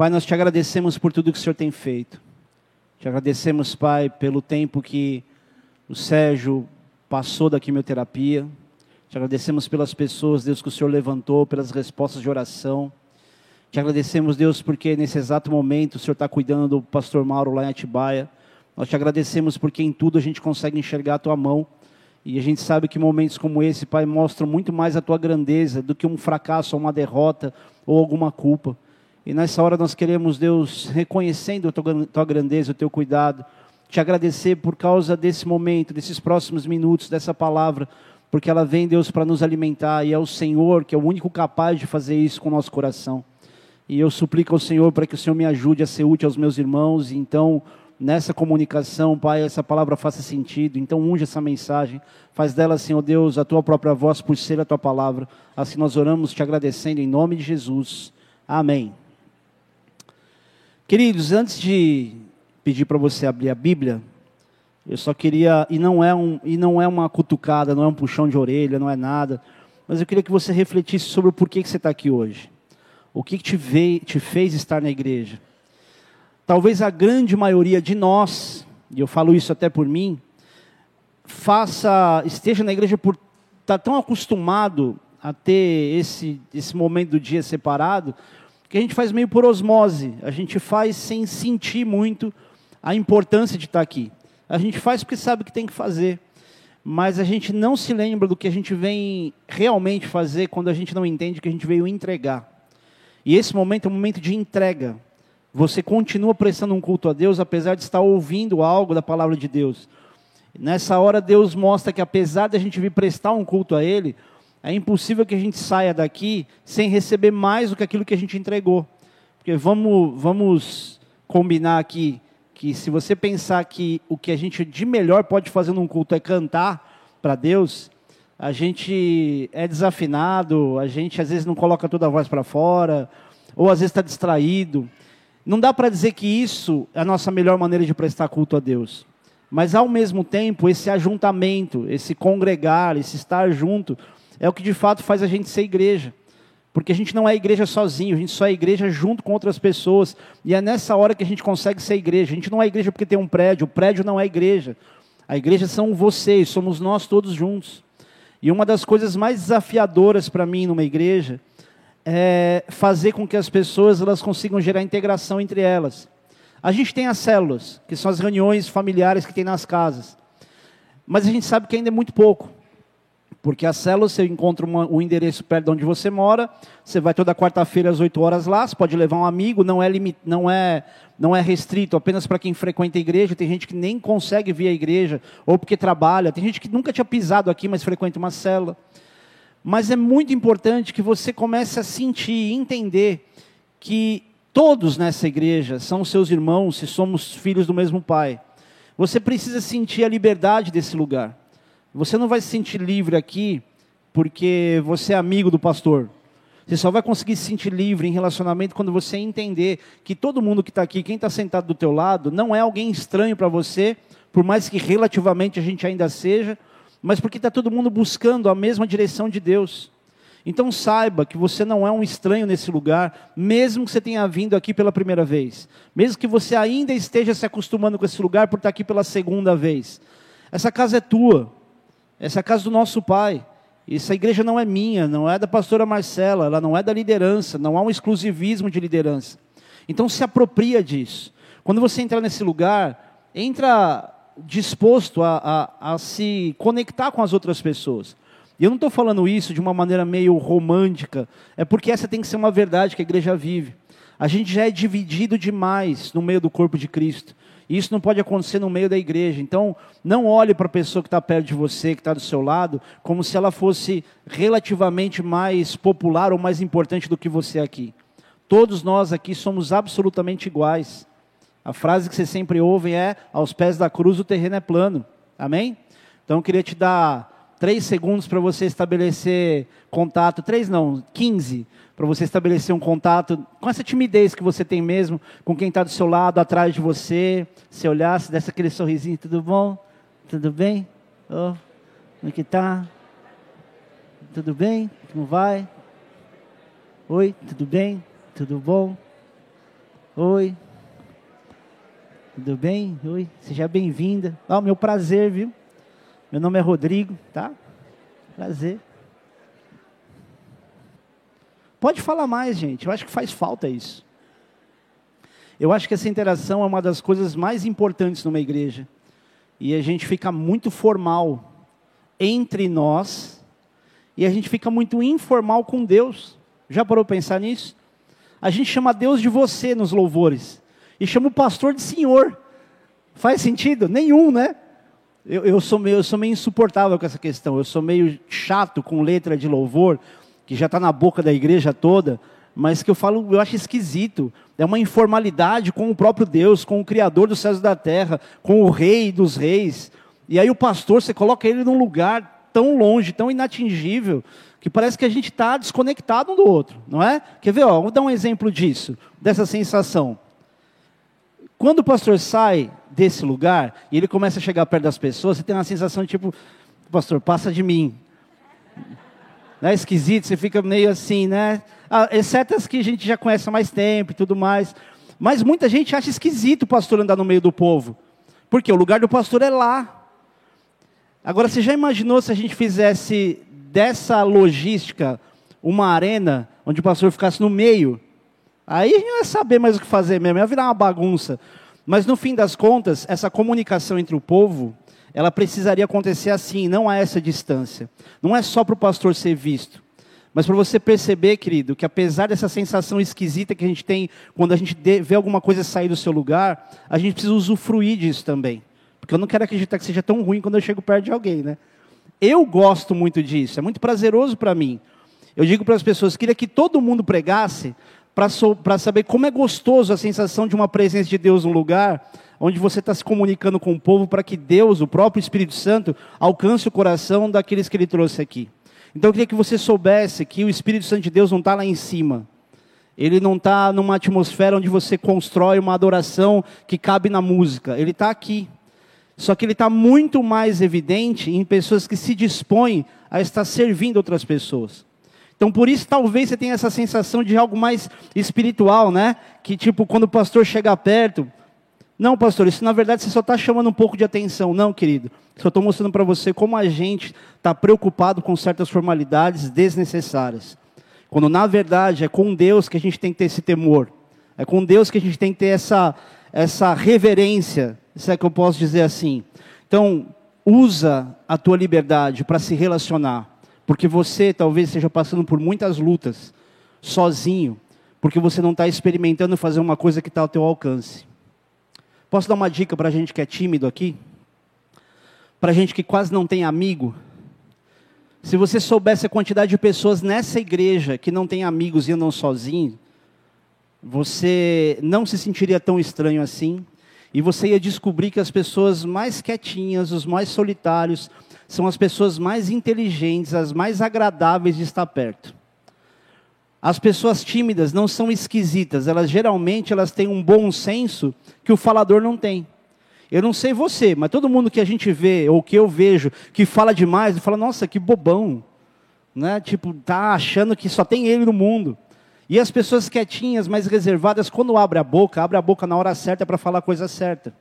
Pai, nós te agradecemos por tudo que o Senhor tem feito. Te agradecemos, Pai, pelo tempo que o Sérgio passou da quimioterapia. Te agradecemos pelas pessoas, Deus, que o Senhor levantou, pelas respostas de oração. Te agradecemos, Deus, porque nesse exato momento o Senhor está cuidando do pastor Mauro lá em Atibaia. Nós te agradecemos porque em tudo a gente consegue enxergar a tua mão. E a gente sabe que momentos como esse, Pai, mostram muito mais a tua grandeza do que um fracasso ou uma derrota ou alguma culpa. E nessa hora nós queremos, Deus, reconhecendo a tua, grandeza, o teu cuidado, te agradecer por causa desse momento, desses próximos minutos, dessa palavra, porque ela vem, Deus, para nos alimentar e é o Senhor que é o único capaz de fazer isso com o nosso coração. E eu suplico ao Senhor para que o Senhor me ajude a ser útil aos meus irmãos, e então nessa comunicação, Pai, essa palavra faça sentido. Então, unge essa mensagem. Faz dela, Senhor Deus, a tua própria voz por ser a tua palavra. Assim nós oramos te agradecendo em nome de Jesus. Amém. Queridos, antes de pedir para você abrir a Bíblia, eu só queria, e não, é um, e não é uma cutucada, não é um puxão de orelha, não é nada, mas eu queria que você refletisse sobre o porquê que você está aqui hoje. O que, que te, veio, te fez estar na igreja talvez a grande maioria de nós, e eu falo isso até por mim, faça, esteja na igreja por estar tá tão acostumado a ter esse, esse momento do dia separado, que a gente faz meio por osmose, a gente faz sem sentir muito a importância de estar aqui. A gente faz porque sabe que tem que fazer, mas a gente não se lembra do que a gente vem realmente fazer quando a gente não entende que a gente veio entregar. E esse momento é um momento de entrega. Você continua prestando um culto a Deus, apesar de estar ouvindo algo da palavra de Deus. Nessa hora, Deus mostra que, apesar de a gente vir prestar um culto a Ele, é impossível que a gente saia daqui sem receber mais do que aquilo que a gente entregou. Porque vamos, vamos combinar aqui que, se você pensar que o que a gente de melhor pode fazer num culto é cantar para Deus, a gente é desafinado, a gente às vezes não coloca toda a voz para fora, ou às vezes está distraído. Não dá para dizer que isso é a nossa melhor maneira de prestar culto a Deus. Mas, ao mesmo tempo, esse ajuntamento, esse congregar, esse estar junto, é o que de fato faz a gente ser igreja. Porque a gente não é igreja sozinho, a gente só é igreja junto com outras pessoas. E é nessa hora que a gente consegue ser igreja. A gente não é igreja porque tem um prédio, o prédio não é igreja. A igreja são vocês, somos nós todos juntos. E uma das coisas mais desafiadoras para mim numa igreja é, fazer com que as pessoas elas consigam gerar integração entre elas. A gente tem as células, que são as reuniões familiares que tem nas casas. Mas a gente sabe que ainda é muito pouco. Porque as células, você encontra uma, um endereço perto de onde você mora, você vai toda quarta-feira às 8 horas lá, você pode levar um amigo, não é, limit, não é, não é restrito apenas para quem frequenta a igreja, tem gente que nem consegue vir à igreja, ou porque trabalha, tem gente que nunca tinha pisado aqui, mas frequenta uma célula. Mas é muito importante que você comece a sentir, entender que todos nessa igreja são seus irmãos, se somos filhos do mesmo Pai. Você precisa sentir a liberdade desse lugar. Você não vai se sentir livre aqui porque você é amigo do pastor. Você só vai conseguir se sentir livre em relacionamento quando você entender que todo mundo que está aqui, quem está sentado do teu lado, não é alguém estranho para você, por mais que relativamente a gente ainda seja, mas porque está todo mundo buscando a mesma direção de Deus. Então saiba que você não é um estranho nesse lugar, mesmo que você tenha vindo aqui pela primeira vez, mesmo que você ainda esteja se acostumando com esse lugar por estar aqui pela segunda vez. Essa casa é tua, essa é a casa do nosso Pai. Essa igreja não é minha, não é da pastora Marcela, ela não é da liderança, não há um exclusivismo de liderança. Então se apropria disso. Quando você entrar nesse lugar, entra disposto a, a, a se conectar com as outras pessoas. E eu não estou falando isso de uma maneira meio romântica, é porque essa tem que ser uma verdade que a igreja vive. A gente já é dividido demais no meio do corpo de Cristo. Isso não pode acontecer no meio da igreja. Então, não olhe para a pessoa que está perto de você, que está do seu lado, como se ela fosse relativamente mais popular ou mais importante do que você aqui. Todos nós aqui somos absolutamente iguais. A frase que você sempre ouve é: aos pés da cruz o terreno é plano. Amém? Então eu queria te dar três segundos para você estabelecer contato, três não, quinze, para você estabelecer um contato com essa timidez que você tem mesmo, com quem está do seu lado, atrás de você. Se olhar, se desse aquele sorrisinho, tudo bom? Tudo bem? Oh, como é que tá? Tudo bem? Como vai? Oi, tudo bem? Tudo bom? Oi. Tudo bem? Oi. Seja bem-vinda. Oh, meu prazer, viu? Meu nome é Rodrigo, tá? Prazer. Pode falar mais, gente. Eu acho que faz falta isso. Eu acho que essa interação é uma das coisas mais importantes numa igreja. E a gente fica muito formal entre nós e a gente fica muito informal com Deus. Já parou para pensar nisso? A gente chama Deus de você nos louvores e chama o pastor de senhor. Faz sentido? Nenhum, né? Eu, eu, sou meio, eu sou meio insuportável com essa questão. Eu sou meio chato com letra de louvor, que já está na boca da igreja toda, mas que eu falo, eu acho esquisito. É uma informalidade com o próprio Deus, com o Criador dos céus e da terra, com o Rei dos reis. E aí o pastor, você coloca ele num lugar tão longe, tão inatingível, que parece que a gente está desconectado um do outro, não é? Quer ver? Ó, vou dar um exemplo disso, dessa sensação. Quando o pastor sai desse lugar e ele começa a chegar perto das pessoas, você tem uma sensação de tipo, pastor, passa de mim. Não é esquisito, você fica meio assim, né? Ah, exceto as que a gente já conhece há mais tempo e tudo mais. Mas muita gente acha esquisito o pastor andar no meio do povo. Porque o lugar do pastor é lá. Agora, você já imaginou se a gente fizesse dessa logística uma arena onde o pastor ficasse no meio? Aí a gente não ia saber mais o que fazer mesmo, ia virar uma bagunça. Mas no fim das contas, essa comunicação entre o povo, ela precisaria acontecer assim, não a essa distância. Não é só para o pastor ser visto, mas para você perceber, querido, que apesar dessa sensação esquisita que a gente tem quando a gente vê alguma coisa sair do seu lugar, a gente precisa usufruir disso também. Porque eu não quero acreditar que seja tão ruim quando eu chego perto de alguém, né? Eu gosto muito disso, é muito prazeroso para mim. Eu digo para as pessoas, queria que todo mundo pregasse para saber como é gostoso a sensação de uma presença de Deus no lugar onde você está se comunicando com o povo para que Deus, o próprio Espírito Santo, alcance o coração daqueles que Ele trouxe aqui. Então eu queria que você soubesse que o Espírito Santo de Deus não está lá em cima. Ele não está numa atmosfera onde você constrói uma adoração que cabe na música. Ele está aqui. Só que ele está muito mais evidente em pessoas que se dispõem a estar servindo outras pessoas. Então, por isso, talvez você tenha essa sensação de algo mais espiritual, né? Que, tipo, quando o pastor chega perto. Não, pastor, isso na verdade você só está chamando um pouco de atenção. Não, querido. Só estou mostrando para você como a gente está preocupado com certas formalidades desnecessárias. Quando, na verdade, é com Deus que a gente tem que ter esse temor. É com Deus que a gente tem que ter essa, essa reverência se é que eu posso dizer assim. Então, usa a tua liberdade para se relacionar, porque você talvez esteja passando por muitas lutas, sozinho, porque você não está experimentando fazer uma coisa que está ao teu alcance. Posso dar uma dica para a gente que é tímido aqui? Para a gente que quase não tem amigo? Se você soubesse a quantidade de pessoas nessa igreja que não tem amigos e andam sozinhos, você não se sentiria tão estranho assim. E você ia descobrir que as pessoas mais quietinhas, os mais solitários, são as pessoas mais inteligentes, as mais agradáveis de estar perto. As pessoas tímidas não são esquisitas, elas geralmente elas têm um bom senso que o falador não tem. Eu não sei você, mas todo mundo que a gente vê ou que eu vejo que fala demais, fala: "Nossa, que bobão". Né? Tipo, tá achando que só tem ele no mundo. E as pessoas quietinhas, mais reservadas, quando abre a boca, abre a boca na hora certa para falar a coisa certa.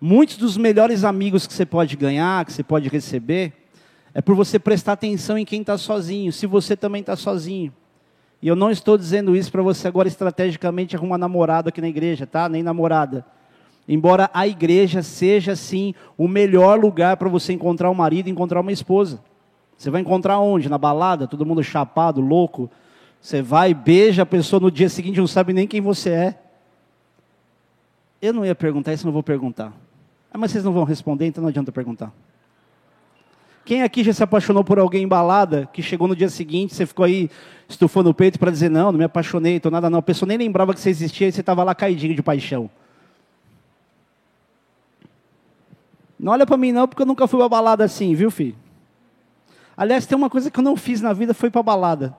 Muitos dos melhores amigos que você pode ganhar, que você pode receber, é por você prestar atenção em quem está sozinho, se você também está sozinho. E eu não estou dizendo isso para você agora estrategicamente arrumar namorado aqui na igreja, tá? Nem namorada. Embora a igreja seja, sim, o melhor lugar para você encontrar um marido e encontrar uma esposa. Você vai encontrar onde? Na balada? Todo mundo chapado, louco? Você vai, beija a pessoa no dia seguinte, não sabe nem quem você é. Eu não ia perguntar isso, não vou perguntar. Ah, mas vocês não vão responder, então não adianta perguntar. Quem aqui já se apaixonou por alguém embalada, que chegou no dia seguinte, você ficou aí estufando o peito para dizer, não, não me apaixonei, tô nada não. A pessoa nem lembrava que você existia e você estava lá caidinho de paixão. Não olha para mim não, porque eu nunca fui para balada assim, viu, filho? Aliás, tem uma coisa que eu não fiz na vida, foi para balada.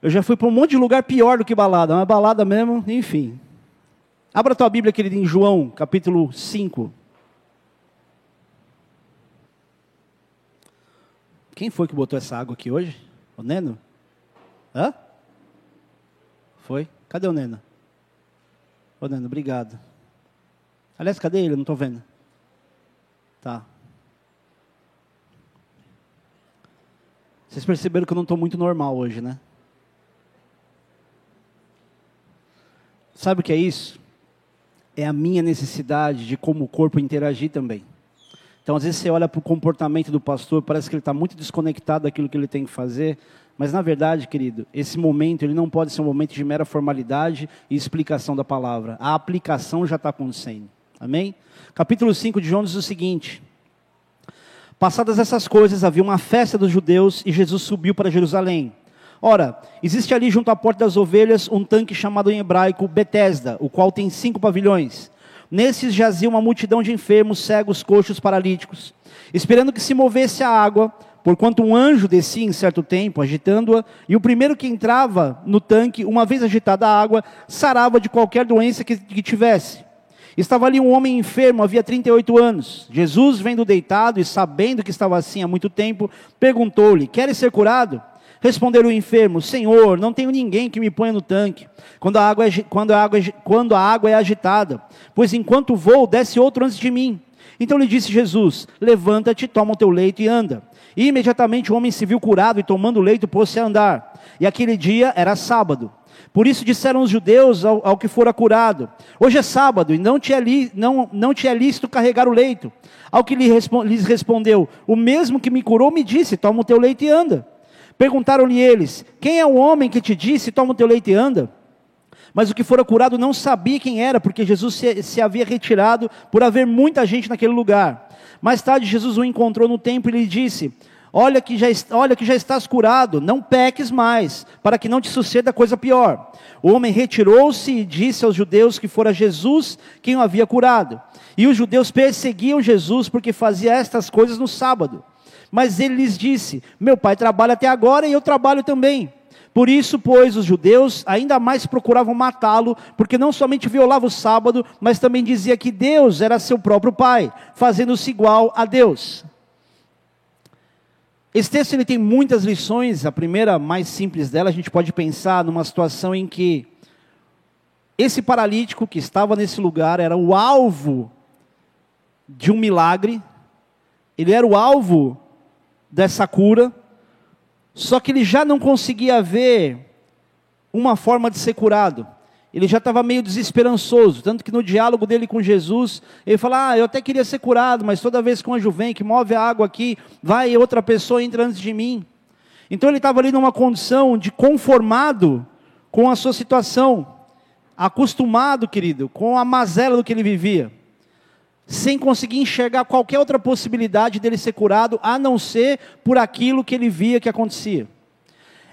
Eu já fui para um monte de lugar pior do que balada, uma balada mesmo, enfim. Abra tua Bíblia, querido, em João, capítulo 5. Quem foi que botou essa água aqui hoje? O Neno? Hã? Foi? Cadê o Neno? Ô, Nando, obrigado. Aliás, cadê ele? Não estou vendo. Tá. Vocês perceberam que eu não estou muito normal hoje, né? Sabe o que é isso? É a minha necessidade de como o corpo interagir também. Então, às vezes você olha para o comportamento do pastor, parece que ele está muito desconectado daquilo que ele tem que fazer, mas na verdade, querido, esse momento ele não pode ser um momento de mera formalidade e explicação da palavra. A aplicação já está acontecendo. Amém? Capítulo 5 de João diz o seguinte: Passadas essas coisas, havia uma festa dos judeus e Jesus subiu para Jerusalém. Ora, existe ali junto à porta das ovelhas um tanque chamado em hebraico Betesda, o qual tem cinco pavilhões. Nesses jazia uma multidão de enfermos, cegos, coxos, paralíticos, esperando que se movesse a água, porquanto um anjo descia em certo tempo, agitando-a, e o primeiro que entrava no tanque, uma vez agitada a água, sarava de qualquer doença que, que tivesse. Estava ali um homem enfermo, havia 38 anos. Jesus, vendo deitado e sabendo que estava assim há muito tempo, perguntou-lhe: Queres ser curado? Respondeu o enfermo: Senhor, não tenho ninguém que me ponha no tanque, quando a água é, quando a água, é quando a água é agitada, pois enquanto vou, desce outro antes de mim. Então lhe disse Jesus: Levanta-te, toma o teu leito e anda. E imediatamente o homem se viu curado e tomando o leito pôs-se a andar. E aquele dia era sábado. Por isso disseram os judeus ao, ao que fora curado: Hoje é sábado e não te é, li, não, não te é lícito carregar o leito. Ao que lhes respondeu: O mesmo que me curou me disse: Toma o teu leito e anda. Perguntaram-lhe eles: Quem é o homem que te disse: Toma o teu leite e anda? Mas o que fora curado não sabia quem era, porque Jesus se, se, havia retirado por haver muita gente naquele lugar. Mais tarde, Jesus o encontrou no templo e lhe disse: Olha que, já, olha que já estás curado, não peques mais, para que não te suceda coisa pior. O homem retirou-se e disse aos judeus que fora Jesus quem o havia curado. E os judeus perseguiam Jesus porque fazia estas coisas no sábado. Mas ele lhes disse: Meu pai trabalha até agora e eu trabalho também. Por isso, pois, os judeus ainda mais procuravam matá-lo, porque não somente violava o sábado, mas também dizia que Deus era seu próprio pai, fazendo-se igual a Deus. Esse texto ele tem muitas lições. A primeira, mais simples dela, a gente pode pensar numa situação em que esse paralítico que estava nesse lugar era o alvo de um milagre, ele era o alvo dessa cura, só que ele já não conseguia ver uma forma de ser curado. Ele já estava meio desesperançoso, tanto que no diálogo dele com Jesus, ele fala: Ah, eu até queria ser curado, mas toda vez que um anjo vem, que move a água aqui, vai outra pessoa entra antes de mim. Então ele estava ali numa condição de conformado com a sua situação, acostumado, querido, com a mazela do que ele vivia sem conseguir enxergar qualquer outra possibilidade dele ser curado, a não ser por aquilo que ele via que acontecia.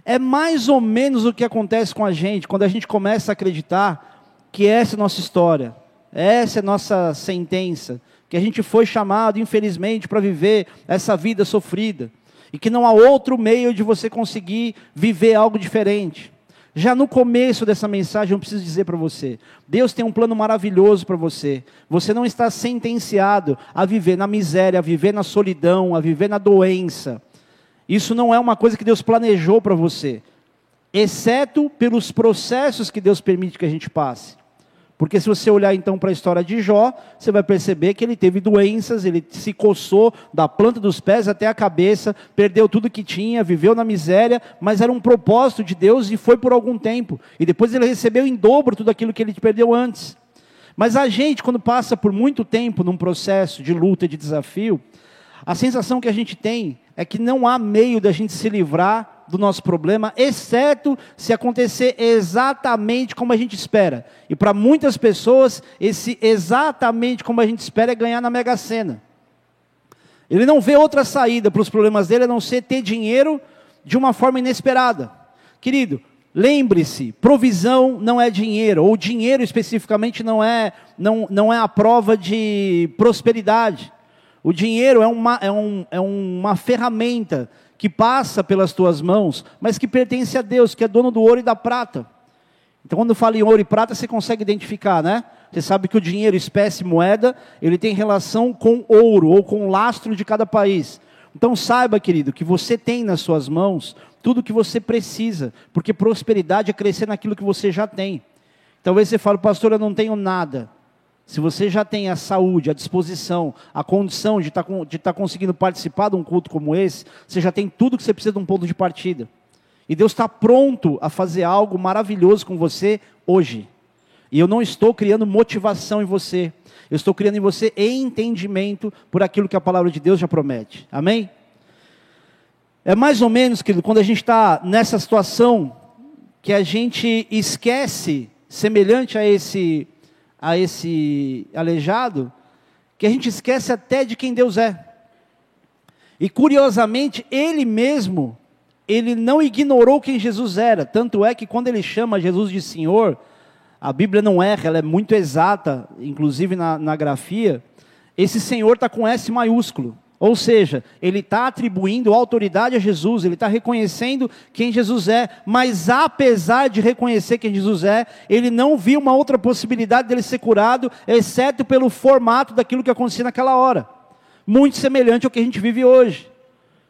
É mais ou menos o que acontece com a gente quando a gente começa a acreditar que essa é a nossa história, essa é a nossa sentença, que a gente foi chamado, infelizmente, para viver essa vida sofrida, e que não há outro meio de você conseguir viver algo diferente. Já no começo dessa mensagem, eu preciso dizer para você: Deus tem um plano maravilhoso para você. Você não está sentenciado a viver na miséria, a viver na solidão, a viver na doença. Isso não é uma coisa que Deus planejou para você, exceto pelos processos que Deus permite que a gente passe. Porque se você olhar então para a história de Jó, você vai perceber que ele teve doenças, ele se coçou da planta dos pés até a cabeça, perdeu tudo que tinha, viveu na miséria, mas era um propósito de Deus e foi por algum tempo. E depois ele recebeu em dobro tudo aquilo que ele perdeu antes. Mas a gente, quando passa por muito tempo num processo de luta, de desafio, a sensação que a gente tem é que não há meio da gente se livrar do nosso problema, exceto se acontecer exatamente como a gente espera. E para muitas pessoas, esse exatamente como a gente espera é ganhar na Mega Sena. Ele não vê outra saída para os problemas dele a não ser ter dinheiro de uma forma inesperada. Querido, lembre-se, provisão não é dinheiro, ou dinheiro especificamente não é, não, não é a prova de prosperidade. O dinheiro é uma, é, um, é uma ferramenta que passa pelas tuas mãos, mas que pertence a Deus, que é dono do ouro e da prata. Então, quando fala em ouro e prata, você consegue identificar, né? Você sabe que o dinheiro, espécie, moeda, ele tem relação com ouro ou com lastro de cada país. Então, saiba, querido, que você tem nas suas mãos tudo o que você precisa, porque prosperidade é crescer naquilo que você já tem. Talvez você fale, pastor, eu não tenho nada. Se você já tem a saúde, a disposição, a condição de estar tá, tá conseguindo participar de um culto como esse, você já tem tudo que você precisa de um ponto de partida. E Deus está pronto a fazer algo maravilhoso com você hoje. E eu não estou criando motivação em você. Eu estou criando em você entendimento por aquilo que a palavra de Deus já promete. Amém? É mais ou menos, querido, quando a gente está nessa situação que a gente esquece, semelhante a esse a esse aleijado, que a gente esquece até de quem Deus é. E curiosamente, ele mesmo, ele não ignorou quem Jesus era. Tanto é que quando ele chama Jesus de Senhor, a Bíblia não erra, ela é muito exata, inclusive na, na grafia. Esse Senhor está com S maiúsculo. Ou seja, ele está atribuindo autoridade a Jesus, ele está reconhecendo quem Jesus é, mas apesar de reconhecer quem Jesus é, ele não viu uma outra possibilidade dele ser curado, exceto pelo formato daquilo que acontecia naquela hora. Muito semelhante ao que a gente vive hoje.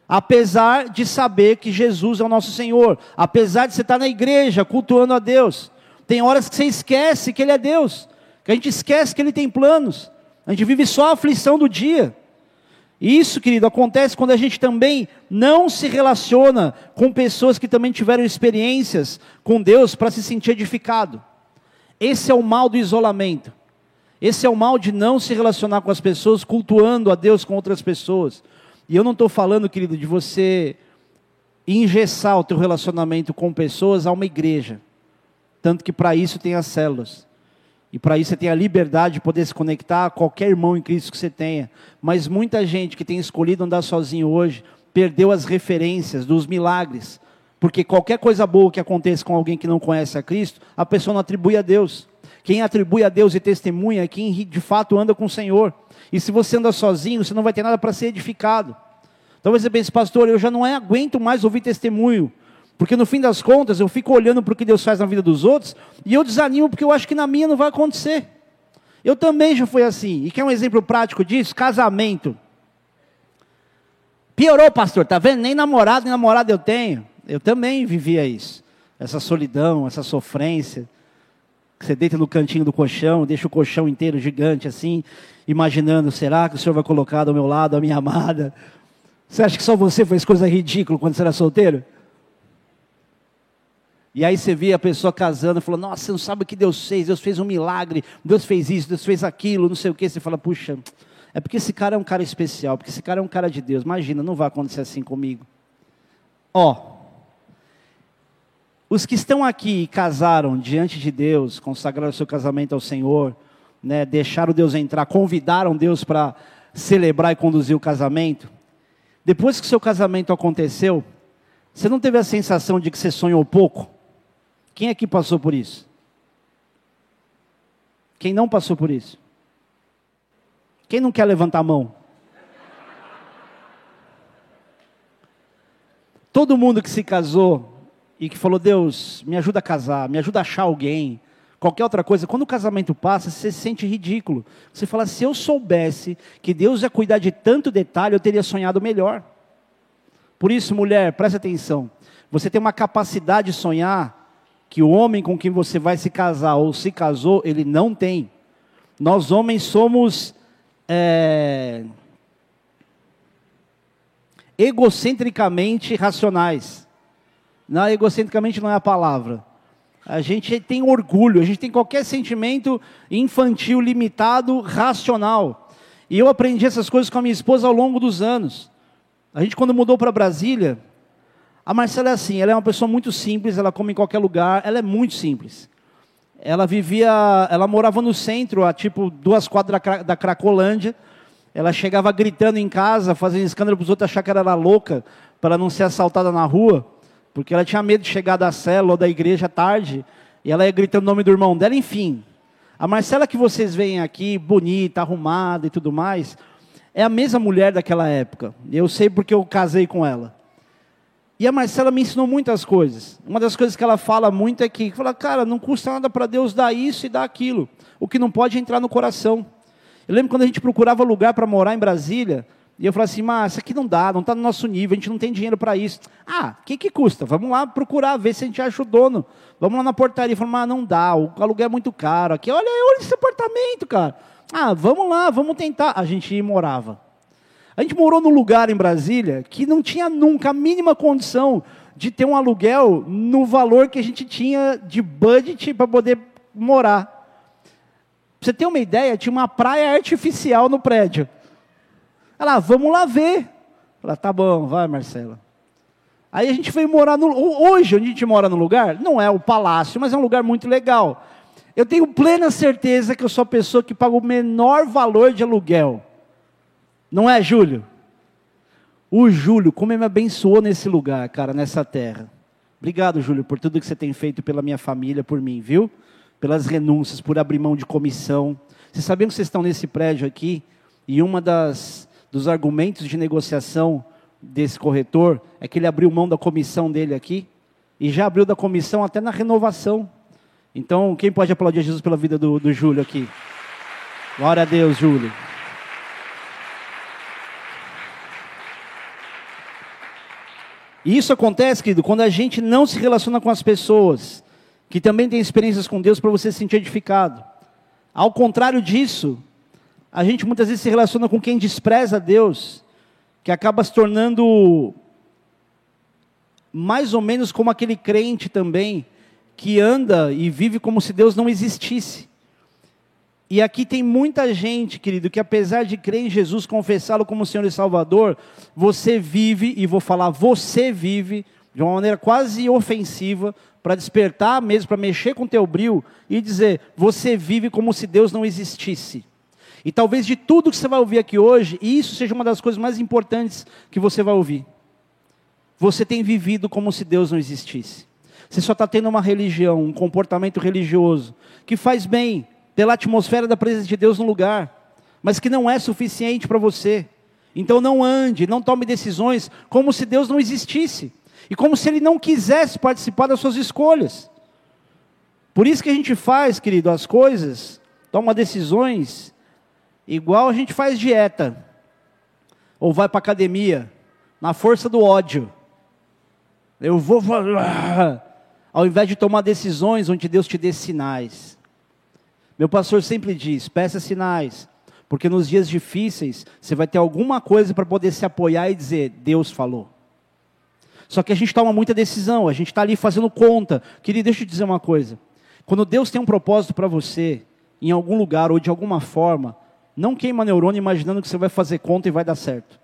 Apesar de saber que Jesus é o nosso Senhor, apesar de você estar na igreja cultuando a Deus, tem horas que você esquece que Ele é Deus, que a gente esquece que Ele tem planos, a gente vive só a aflição do dia. Isso, querido, acontece quando a gente também não se relaciona com pessoas que também tiveram experiências com Deus para se sentir edificado. Esse é o mal do isolamento. Esse é o mal de não se relacionar com as pessoas, cultuando a Deus com outras pessoas. E eu não estou falando, querido, de você engessar o teu relacionamento com pessoas a uma igreja. Tanto que para isso tem as células. E para isso você tem a liberdade de poder se conectar a qualquer irmão em Cristo que você tenha. Mas muita gente que tem escolhido andar sozinho hoje perdeu as referências dos milagres. Porque qualquer coisa boa que aconteça com alguém que não conhece a Cristo, a pessoa não atribui a Deus. Quem atribui a Deus e testemunha é quem de fato anda com o Senhor. E se você anda sozinho, você não vai ter nada para ser edificado. Talvez você pense, pastor, eu já não aguento mais ouvir testemunho. Porque no fim das contas eu fico olhando para o que Deus faz na vida dos outros e eu desanimo porque eu acho que na minha não vai acontecer. Eu também já fui assim. E quer um exemplo prático disso? Casamento. Piorou, pastor, tá vendo? Nem namorado, nem namorada eu tenho. Eu também vivia isso. Essa solidão, essa sofrência. Você deita no cantinho do colchão, deixa o colchão inteiro gigante assim, imaginando, será que o Senhor vai colocar do meu lado a minha amada? Você acha que só você fez coisa ridícula quando você era solteiro? E aí você vê a pessoa casando e falou, nossa, você não sabe o que Deus fez, Deus fez um milagre, Deus fez isso, Deus fez aquilo, não sei o que. Você fala, puxa, é porque esse cara é um cara especial, porque esse cara é um cara de Deus. Imagina, não vai acontecer assim comigo. Ó, os que estão aqui e casaram diante de Deus, consagraram seu casamento ao Senhor, né, deixaram Deus entrar, convidaram Deus para celebrar e conduzir o casamento. Depois que seu casamento aconteceu, você não teve a sensação de que você sonhou pouco? Quem aqui passou por isso? Quem não passou por isso? Quem não quer levantar a mão? Todo mundo que se casou e que falou, Deus, me ajuda a casar, me ajuda a achar alguém, qualquer outra coisa, quando o casamento passa, você se sente ridículo. Você fala, se eu soubesse que Deus ia cuidar de tanto detalhe, eu teria sonhado melhor. Por isso, mulher, preste atenção. Você tem uma capacidade de sonhar que o homem com quem você vai se casar ou se casou, ele não tem. Nós homens somos é, egocentricamente racionais. Não, egocentricamente não é a palavra. A gente tem orgulho, a gente tem qualquer sentimento infantil, limitado, racional. E eu aprendi essas coisas com a minha esposa ao longo dos anos. A gente, quando mudou para Brasília, a Marcela é assim, ela é uma pessoa muito simples, ela come em qualquer lugar, ela é muito simples. Ela vivia, ela morava no centro, a tipo duas quadras da Cracolândia. Ela chegava gritando em casa, fazendo escândalo para os outros achar que ela era louca, para não ser assaltada na rua, porque ela tinha medo de chegar da célula ou da igreja tarde, e ela ia gritando o nome do irmão dela, enfim. A Marcela que vocês veem aqui, bonita, arrumada e tudo mais, é a mesma mulher daquela época. Eu sei porque eu casei com ela. E a Marcela me ensinou muitas coisas. Uma das coisas que ela fala muito é que, fala, cara, não custa nada para Deus dar isso e dar aquilo. O que não pode é entrar no coração. Eu lembro quando a gente procurava lugar para morar em Brasília, E eu falei assim, mas isso aqui não dá, não está no nosso nível, a gente não tem dinheiro para isso. Ah, o que, que custa? Vamos lá procurar, ver se a gente acha o dono. Vamos lá na portaria. Falei, mas não dá, o aluguel é muito caro. Aqui, olha, olha esse apartamento, cara. Ah, vamos lá, vamos tentar. A gente morava. A gente morou num lugar em Brasília que não tinha nunca a mínima condição de ter um aluguel no valor que a gente tinha de budget para poder morar. Pra você ter uma ideia, tinha uma praia artificial no prédio. Ela, vamos lá ver. Ela, tá bom, vai, Marcela. Aí a gente foi morar no. Hoje, onde a gente mora no lugar, não é o palácio, mas é um lugar muito legal. Eu tenho plena certeza que eu sou a pessoa que paga o menor valor de aluguel. Não é, Júlio? O Júlio, como ele me abençoou nesse lugar, cara, nessa terra. Obrigado, Júlio, por tudo que você tem feito pela minha família, por mim, viu? Pelas renúncias, por abrir mão de comissão. Vocês sabiam que vocês estão nesse prédio aqui? E uma das dos argumentos de negociação desse corretor é que ele abriu mão da comissão dele aqui e já abriu da comissão até na renovação. Então, quem pode aplaudir Jesus pela vida do, do Júlio aqui? Glória a Deus, Júlio. E isso acontece, querido, quando a gente não se relaciona com as pessoas que também têm experiências com Deus para você se sentir edificado. Ao contrário disso, a gente muitas vezes se relaciona com quem despreza Deus, que acaba se tornando mais ou menos como aquele crente também, que anda e vive como se Deus não existisse. E aqui tem muita gente, querido, que apesar de crer em Jesus, confessá-lo como Senhor e Salvador, você vive, e vou falar, você vive de uma maneira quase ofensiva, para despertar mesmo, para mexer com o teu brilho e dizer, você vive como se Deus não existisse. E talvez de tudo que você vai ouvir aqui hoje, isso seja uma das coisas mais importantes que você vai ouvir. Você tem vivido como se Deus não existisse. Você só está tendo uma religião, um comportamento religioso, que faz bem pela atmosfera da presença de Deus no lugar, mas que não é suficiente para você. Então não ande, não tome decisões como se Deus não existisse. E como se Ele não quisesse participar das suas escolhas. Por isso que a gente faz, querido, as coisas, toma decisões Igual a gente faz dieta, ou vai para academia, na força do ódio. Eu vou. Ao invés de tomar decisões onde Deus te dê sinais. Meu pastor sempre diz: peça sinais, porque nos dias difíceis você vai ter alguma coisa para poder se apoiar e dizer: Deus falou. Só que a gente toma muita decisão, a gente está ali fazendo conta. Querido, deixa eu te dizer uma coisa. Quando Deus tem um propósito para você, em algum lugar ou de alguma forma, não queima neurônio imaginando que você vai fazer conta e vai dar certo.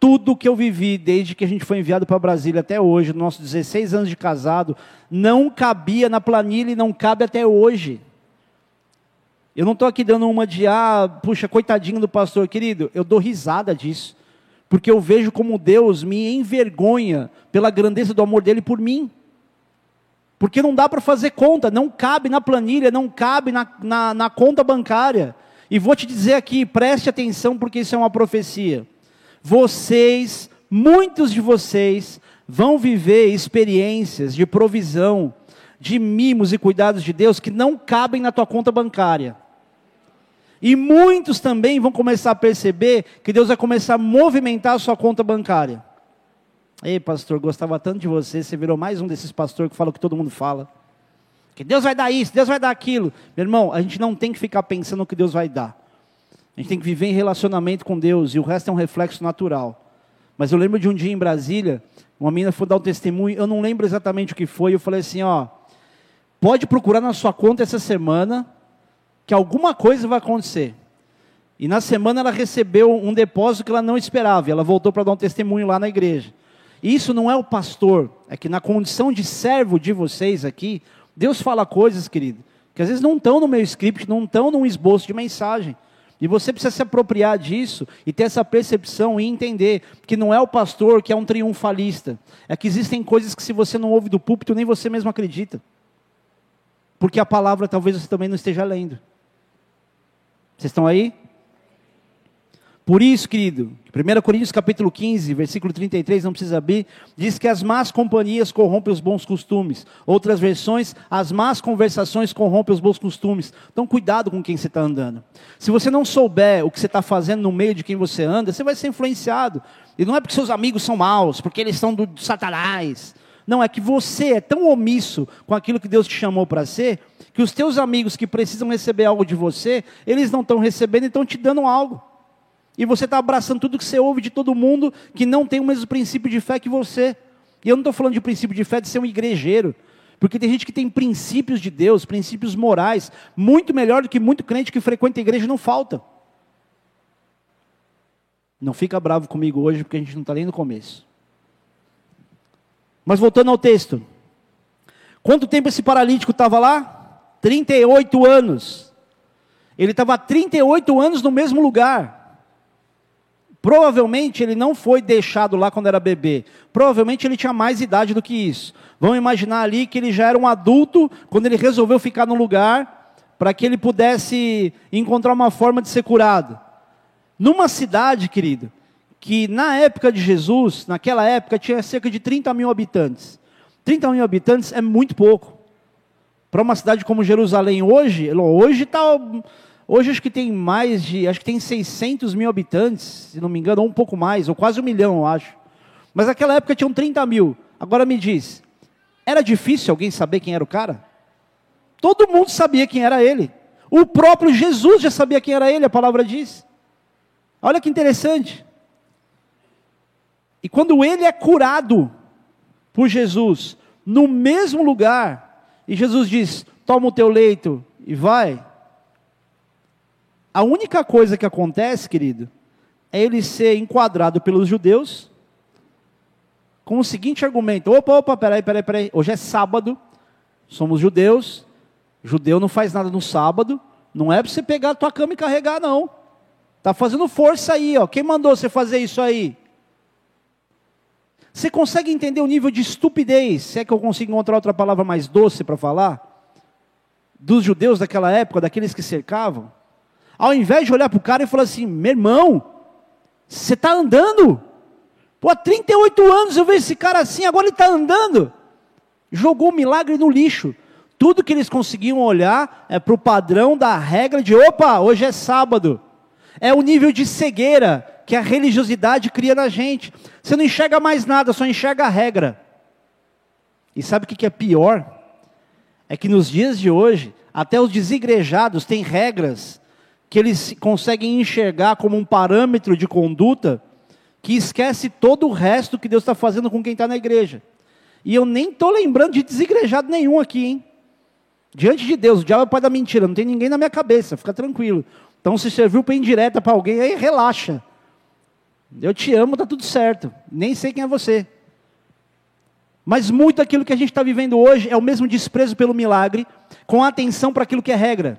Tudo que eu vivi desde que a gente foi enviado para Brasília até hoje, nossos 16 anos de casado, não cabia na planilha e não cabe até hoje. Eu não estou aqui dando uma de, ah, puxa, coitadinho do pastor, querido, eu dou risada disso, porque eu vejo como Deus me envergonha pela grandeza do amor dele por mim. Porque não dá para fazer conta, não cabe na planilha, não cabe na, na, na conta bancária. E vou te dizer aqui, preste atenção, porque isso é uma profecia. Vocês, muitos de vocês, vão viver experiências de provisão, de mimos e cuidados de Deus que não cabem na tua conta bancária. E muitos também vão começar a perceber que Deus vai começar a movimentar a sua conta bancária. Ei, pastor, gostava tanto de você, você virou mais um desses pastores que fala o que todo mundo fala. Que Deus vai dar isso, Deus vai dar aquilo. Meu irmão, a gente não tem que ficar pensando no que Deus vai dar. A gente tem que viver em relacionamento com Deus e o resto é um reflexo natural. Mas eu lembro de um dia em Brasília, uma menina foi dar um testemunho, eu não lembro exatamente o que foi, eu falei assim, ó, pode procurar na sua conta essa semana que alguma coisa vai acontecer. E na semana ela recebeu um depósito que ela não esperava, e ela voltou para dar um testemunho lá na igreja. E isso não é o pastor, é que na condição de servo de vocês aqui, Deus fala coisas, querido, que às vezes não estão no meu script, não estão num esboço de mensagem. E você precisa se apropriar disso e ter essa percepção e entender que não é o pastor que é um triunfalista. É que existem coisas que se você não ouve do púlpito, nem você mesmo acredita. Porque a palavra talvez você também não esteja lendo. Vocês estão aí? Por isso, querido, 1 Coríntios capítulo 15, versículo 33, não precisa abrir, diz que as más companhias corrompem os bons costumes. Outras versões, as más conversações corrompem os bons costumes. Então, cuidado com quem você está andando. Se você não souber o que você está fazendo no meio de quem você anda, você vai ser influenciado. E não é porque seus amigos são maus, porque eles são do satanás. Não, é que você é tão omisso com aquilo que Deus te chamou para ser, que os teus amigos que precisam receber algo de você, eles não estão recebendo e estão te dando algo. E você está abraçando tudo que você ouve de todo mundo que não tem o mesmo princípio de fé que você. E eu não estou falando de princípio de fé de ser um igrejeiro. Porque tem gente que tem princípios de Deus, princípios morais, muito melhor do que muito crente que frequenta a igreja não falta. Não fica bravo comigo hoje, porque a gente não está nem no começo. Mas voltando ao texto. Quanto tempo esse paralítico estava lá? 38 anos. Ele estava 38 anos no mesmo lugar. Provavelmente ele não foi deixado lá quando era bebê. Provavelmente ele tinha mais idade do que isso. Vamos imaginar ali que ele já era um adulto quando ele resolveu ficar no lugar para que ele pudesse encontrar uma forma de ser curado. Numa cidade, querido, que na época de Jesus, naquela época, tinha cerca de 30 mil habitantes. 30 mil habitantes é muito pouco. Para uma cidade como Jerusalém hoje, hoje está Hoje acho que tem mais de, acho que tem 600 mil habitantes, se não me engano, ou um pouco mais, ou quase um milhão, eu acho. Mas naquela época tinham 30 mil. Agora me diz, era difícil alguém saber quem era o cara? Todo mundo sabia quem era ele. O próprio Jesus já sabia quem era ele, a palavra diz. Olha que interessante. E quando ele é curado por Jesus, no mesmo lugar, e Jesus diz: toma o teu leito e vai. A única coisa que acontece, querido, é ele ser enquadrado pelos judeus com o seguinte argumento: opa, opa, peraí, peraí, peraí, hoje é sábado, somos judeus, judeu não faz nada no sábado, não é para você pegar a tua cama e carregar, não. Está fazendo força aí, ó. Quem mandou você fazer isso aí? Você consegue entender o nível de estupidez, se é que eu consigo encontrar outra palavra mais doce para falar? Dos judeus daquela época, daqueles que cercavam? Ao invés de olhar para o cara e falar assim: meu irmão, você está andando? Pô, há 38 anos eu vejo esse cara assim, agora ele está andando. Jogou o milagre no lixo. Tudo que eles conseguiam olhar é para o padrão da regra de: opa, hoje é sábado. É o nível de cegueira que a religiosidade cria na gente. Você não enxerga mais nada, só enxerga a regra. E sabe o que é pior? É que nos dias de hoje, até os desigrejados têm regras que eles conseguem enxergar como um parâmetro de conduta que esquece todo o resto que Deus está fazendo com quem está na igreja. E eu nem estou lembrando de desigrejado nenhum aqui, hein? Diante de Deus, o diabo é pai da mentira, não tem ninguém na minha cabeça, fica tranquilo. Então, se serviu para indireta para alguém, aí relaxa. Eu te amo, está tudo certo. Nem sei quem é você. Mas muito daquilo que a gente está vivendo hoje é o mesmo desprezo pelo milagre, com atenção para aquilo que é regra.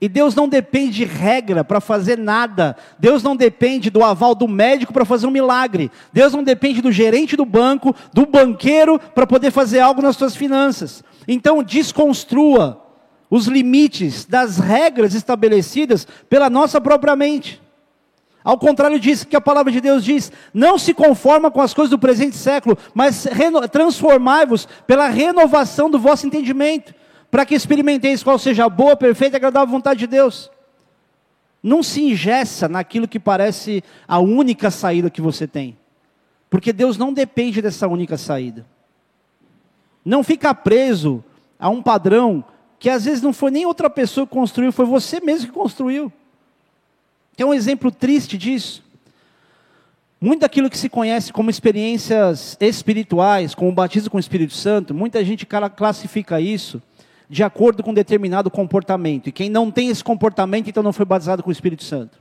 E Deus não depende de regra para fazer nada. Deus não depende do aval do médico para fazer um milagre. Deus não depende do gerente do banco, do banqueiro para poder fazer algo nas suas finanças. Então desconstrua os limites das regras estabelecidas pela nossa própria mente. Ao contrário disso que a palavra de Deus diz, não se conforma com as coisas do presente século, mas transformai-vos pela renovação do vosso entendimento para que experimenteis qual seja a boa, perfeita e agradável vontade de Deus. Não se ingessa naquilo que parece a única saída que você tem. Porque Deus não depende dessa única saída. Não fica preso a um padrão que às vezes não foi nem outra pessoa que construiu, foi você mesmo que construiu. É um exemplo triste disso. Muito daquilo que se conhece como experiências espirituais, como o batismo com o Espírito Santo, muita gente classifica isso de acordo com determinado comportamento. E quem não tem esse comportamento, então não foi batizado com o Espírito Santo.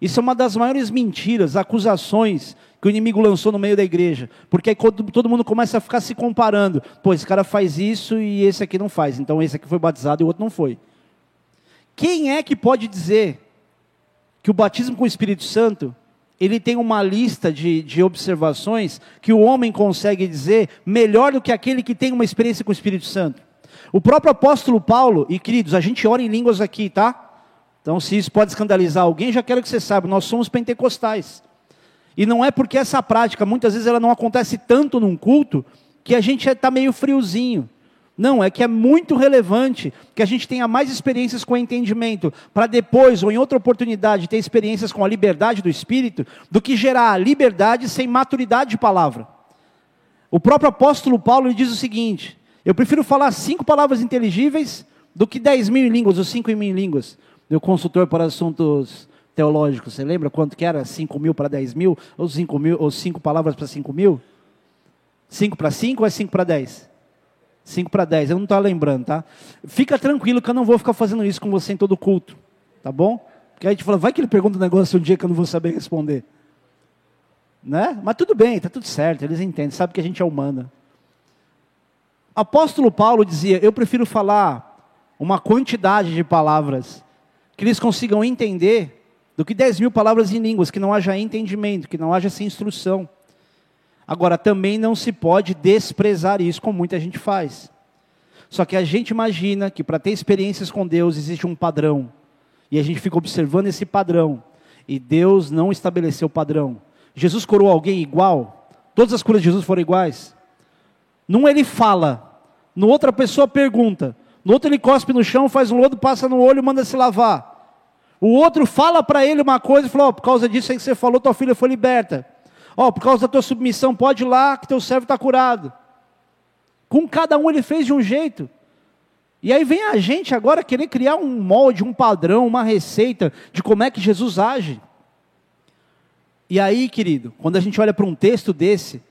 Isso é uma das maiores mentiras, acusações que o inimigo lançou no meio da igreja. Porque aí todo mundo começa a ficar se comparando. Pô, esse cara faz isso e esse aqui não faz. Então esse aqui foi batizado e o outro não foi. Quem é que pode dizer que o batismo com o Espírito Santo ele tem uma lista de, de observações que o homem consegue dizer melhor do que aquele que tem uma experiência com o Espírito Santo? O próprio apóstolo Paulo, e queridos, a gente ora em línguas aqui, tá? Então, se isso pode escandalizar alguém, já quero que você saiba, nós somos pentecostais. E não é porque essa prática, muitas vezes, ela não acontece tanto num culto, que a gente está meio friozinho. Não, é que é muito relevante que a gente tenha mais experiências com entendimento, para depois, ou em outra oportunidade, ter experiências com a liberdade do Espírito, do que gerar liberdade sem maturidade de palavra. O próprio apóstolo Paulo diz o seguinte: eu prefiro falar cinco palavras inteligíveis do que dez mil línguas, ou cinco mil em línguas meu consultor para assuntos teológicos. Você lembra quanto que era? 5 mil para 10 mil? Ou 5 mil, ou 5 palavras para 5 mil? 5 para 5 ou é 5 para 10? 5 para 10, eu não estou lembrando, tá? Fica tranquilo que eu não vou ficar fazendo isso com você em todo culto, tá bom? Porque a gente fala, vai que ele pergunta um negócio um dia que eu não vou saber responder. Né? Mas tudo bem, está tudo certo, eles entendem, sabem que a gente é humana. Apóstolo Paulo dizia: Eu prefiro falar uma quantidade de palavras que eles consigam entender do que 10 mil palavras em línguas, que não haja entendimento, que não haja essa instrução. Agora, também não se pode desprezar isso, como muita gente faz. Só que a gente imagina que para ter experiências com Deus existe um padrão. E a gente fica observando esse padrão. E Deus não estabeleceu o padrão. Jesus curou alguém igual? Todas as curas de Jesus foram iguais? Num ele fala, no outra pessoa pergunta. No outro ele cospe no chão, faz um lodo, passa no olho, manda se lavar. O outro fala para ele uma coisa e fala: oh, por causa disso aí que você falou, tua filha foi liberta. Ó, oh, por causa da tua submissão, pode ir lá que teu servo está curado. Com cada um ele fez de um jeito. E aí vem a gente agora querer criar um molde, um padrão, uma receita de como é que Jesus age. E aí, querido, quando a gente olha para um texto desse,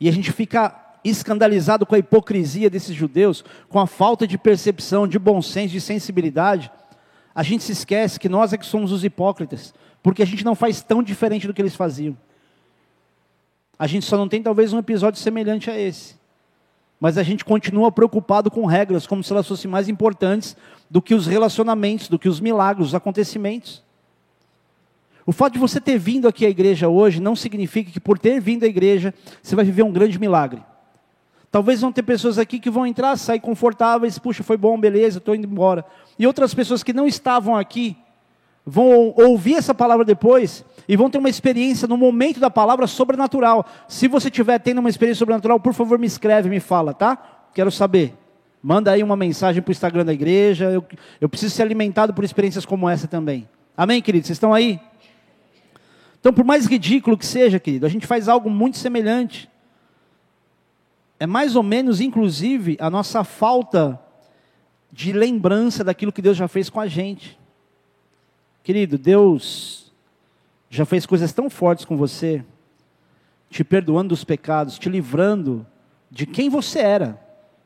e a gente fica escandalizado com a hipocrisia desses judeus, com a falta de percepção, de bom senso, de sensibilidade, a gente se esquece que nós é que somos os hipócritas, porque a gente não faz tão diferente do que eles faziam. A gente só não tem talvez um episódio semelhante a esse. Mas a gente continua preocupado com regras, como se elas fossem mais importantes do que os relacionamentos, do que os milagres, os acontecimentos. O fato de você ter vindo aqui à igreja hoje não significa que por ter vindo à igreja você vai viver um grande milagre. Talvez vão ter pessoas aqui que vão entrar, sair confortáveis, puxa, foi bom, beleza, estou indo embora. E outras pessoas que não estavam aqui vão ouvir essa palavra depois e vão ter uma experiência no momento da palavra sobrenatural. Se você tiver tendo uma experiência sobrenatural, por favor, me escreve, me fala, tá? Quero saber. Manda aí uma mensagem para o Instagram da igreja. Eu, eu preciso ser alimentado por experiências como essa também. Amém, queridos? Vocês estão aí? Então, por mais ridículo que seja, querido, a gente faz algo muito semelhante é mais ou menos, inclusive, a nossa falta de lembrança daquilo que Deus já fez com a gente. Querido, Deus já fez coisas tão fortes com você, te perdoando dos pecados, te livrando de quem você era,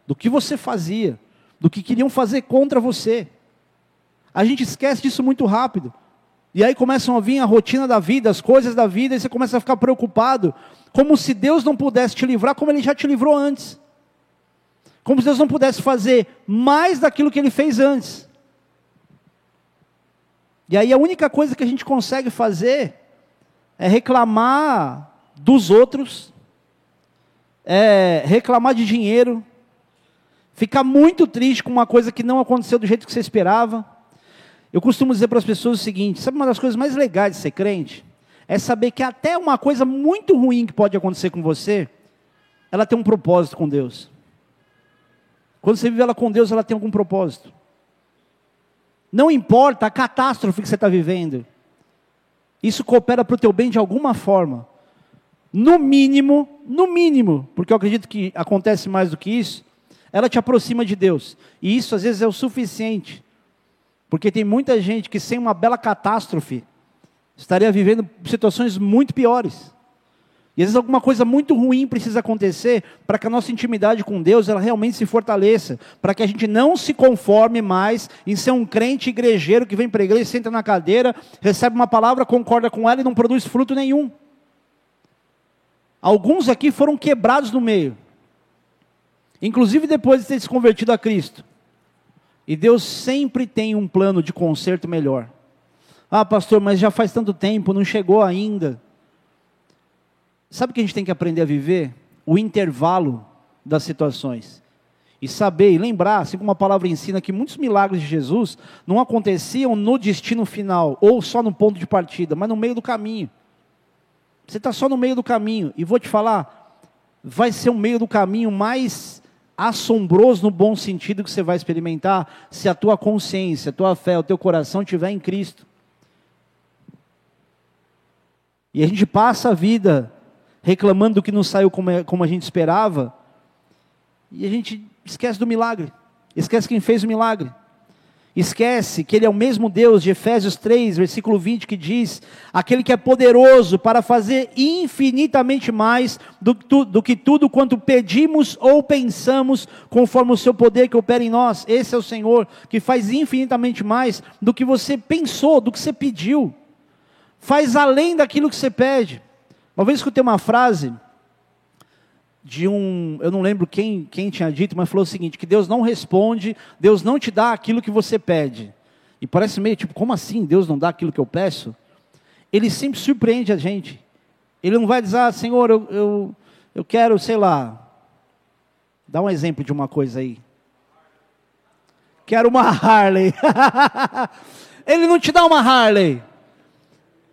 do que você fazia, do que queriam fazer contra você. A gente esquece disso muito rápido. E aí começam a vir a rotina da vida, as coisas da vida, e você começa a ficar preocupado, como se Deus não pudesse te livrar, como Ele já te livrou antes. Como se Deus não pudesse fazer mais daquilo que Ele fez antes. E aí a única coisa que a gente consegue fazer é reclamar dos outros, é reclamar de dinheiro, ficar muito triste com uma coisa que não aconteceu do jeito que você esperava. Eu costumo dizer para as pessoas o seguinte: sabe uma das coisas mais legais de ser crente? É saber que até uma coisa muito ruim que pode acontecer com você, ela tem um propósito com Deus. Quando você vive ela com Deus, ela tem algum propósito. Não importa a catástrofe que você está vivendo, isso coopera para o teu bem de alguma forma. No mínimo, no mínimo, porque eu acredito que acontece mais do que isso, ela te aproxima de Deus. E isso às vezes é o suficiente porque tem muita gente que sem uma bela catástrofe estaria vivendo situações muito piores. E às vezes alguma coisa muito ruim precisa acontecer para que a nossa intimidade com Deus ela realmente se fortaleça, para que a gente não se conforme mais em ser um crente igrejeiro que vem para a igreja, senta na cadeira, recebe uma palavra, concorda com ela e não produz fruto nenhum. Alguns aqui foram quebrados no meio, inclusive depois de ter se convertido a Cristo. E Deus sempre tem um plano de conserto melhor. Ah, pastor, mas já faz tanto tempo, não chegou ainda. Sabe o que a gente tem que aprender a viver? O intervalo das situações. e saber e lembrar, assim como a palavra ensina, que muitos milagres de Jesus não aconteciam no destino final ou só no ponto de partida, mas no meio do caminho. Você está só no meio do caminho, e vou te falar, vai ser o meio do caminho mais assombroso no bom sentido que você vai experimentar se a tua consciência, a tua fé, o teu coração estiver em Cristo. E a gente passa a vida reclamando do que não saiu como, é, como a gente esperava, e a gente esquece do milagre, esquece quem fez o milagre. Esquece que Ele é o mesmo Deus de Efésios 3, versículo 20, que diz: aquele que é poderoso para fazer infinitamente mais do, do, que tudo quanto pedimos ou pensamos, conforme o seu poder que opera em nós. Esse é o Senhor que faz infinitamente mais do que você pensou, do que você pediu. Faz além daquilo que você pede. Uma vez escutei uma frase de um, eu não lembro quem, quem tinha dito, mas falou o seguinte: que Deus não responde, Deus não te dá aquilo que você pede. E parece meio tipo, como assim Deus não dá aquilo que eu peço? Ele sempre surpreende a gente. Ele não vai dizer, ah, Senhor, eu, eu, eu quero, sei lá, dá um exemplo de uma coisa aí. Quero uma Harley. Ele não te dá uma Harley.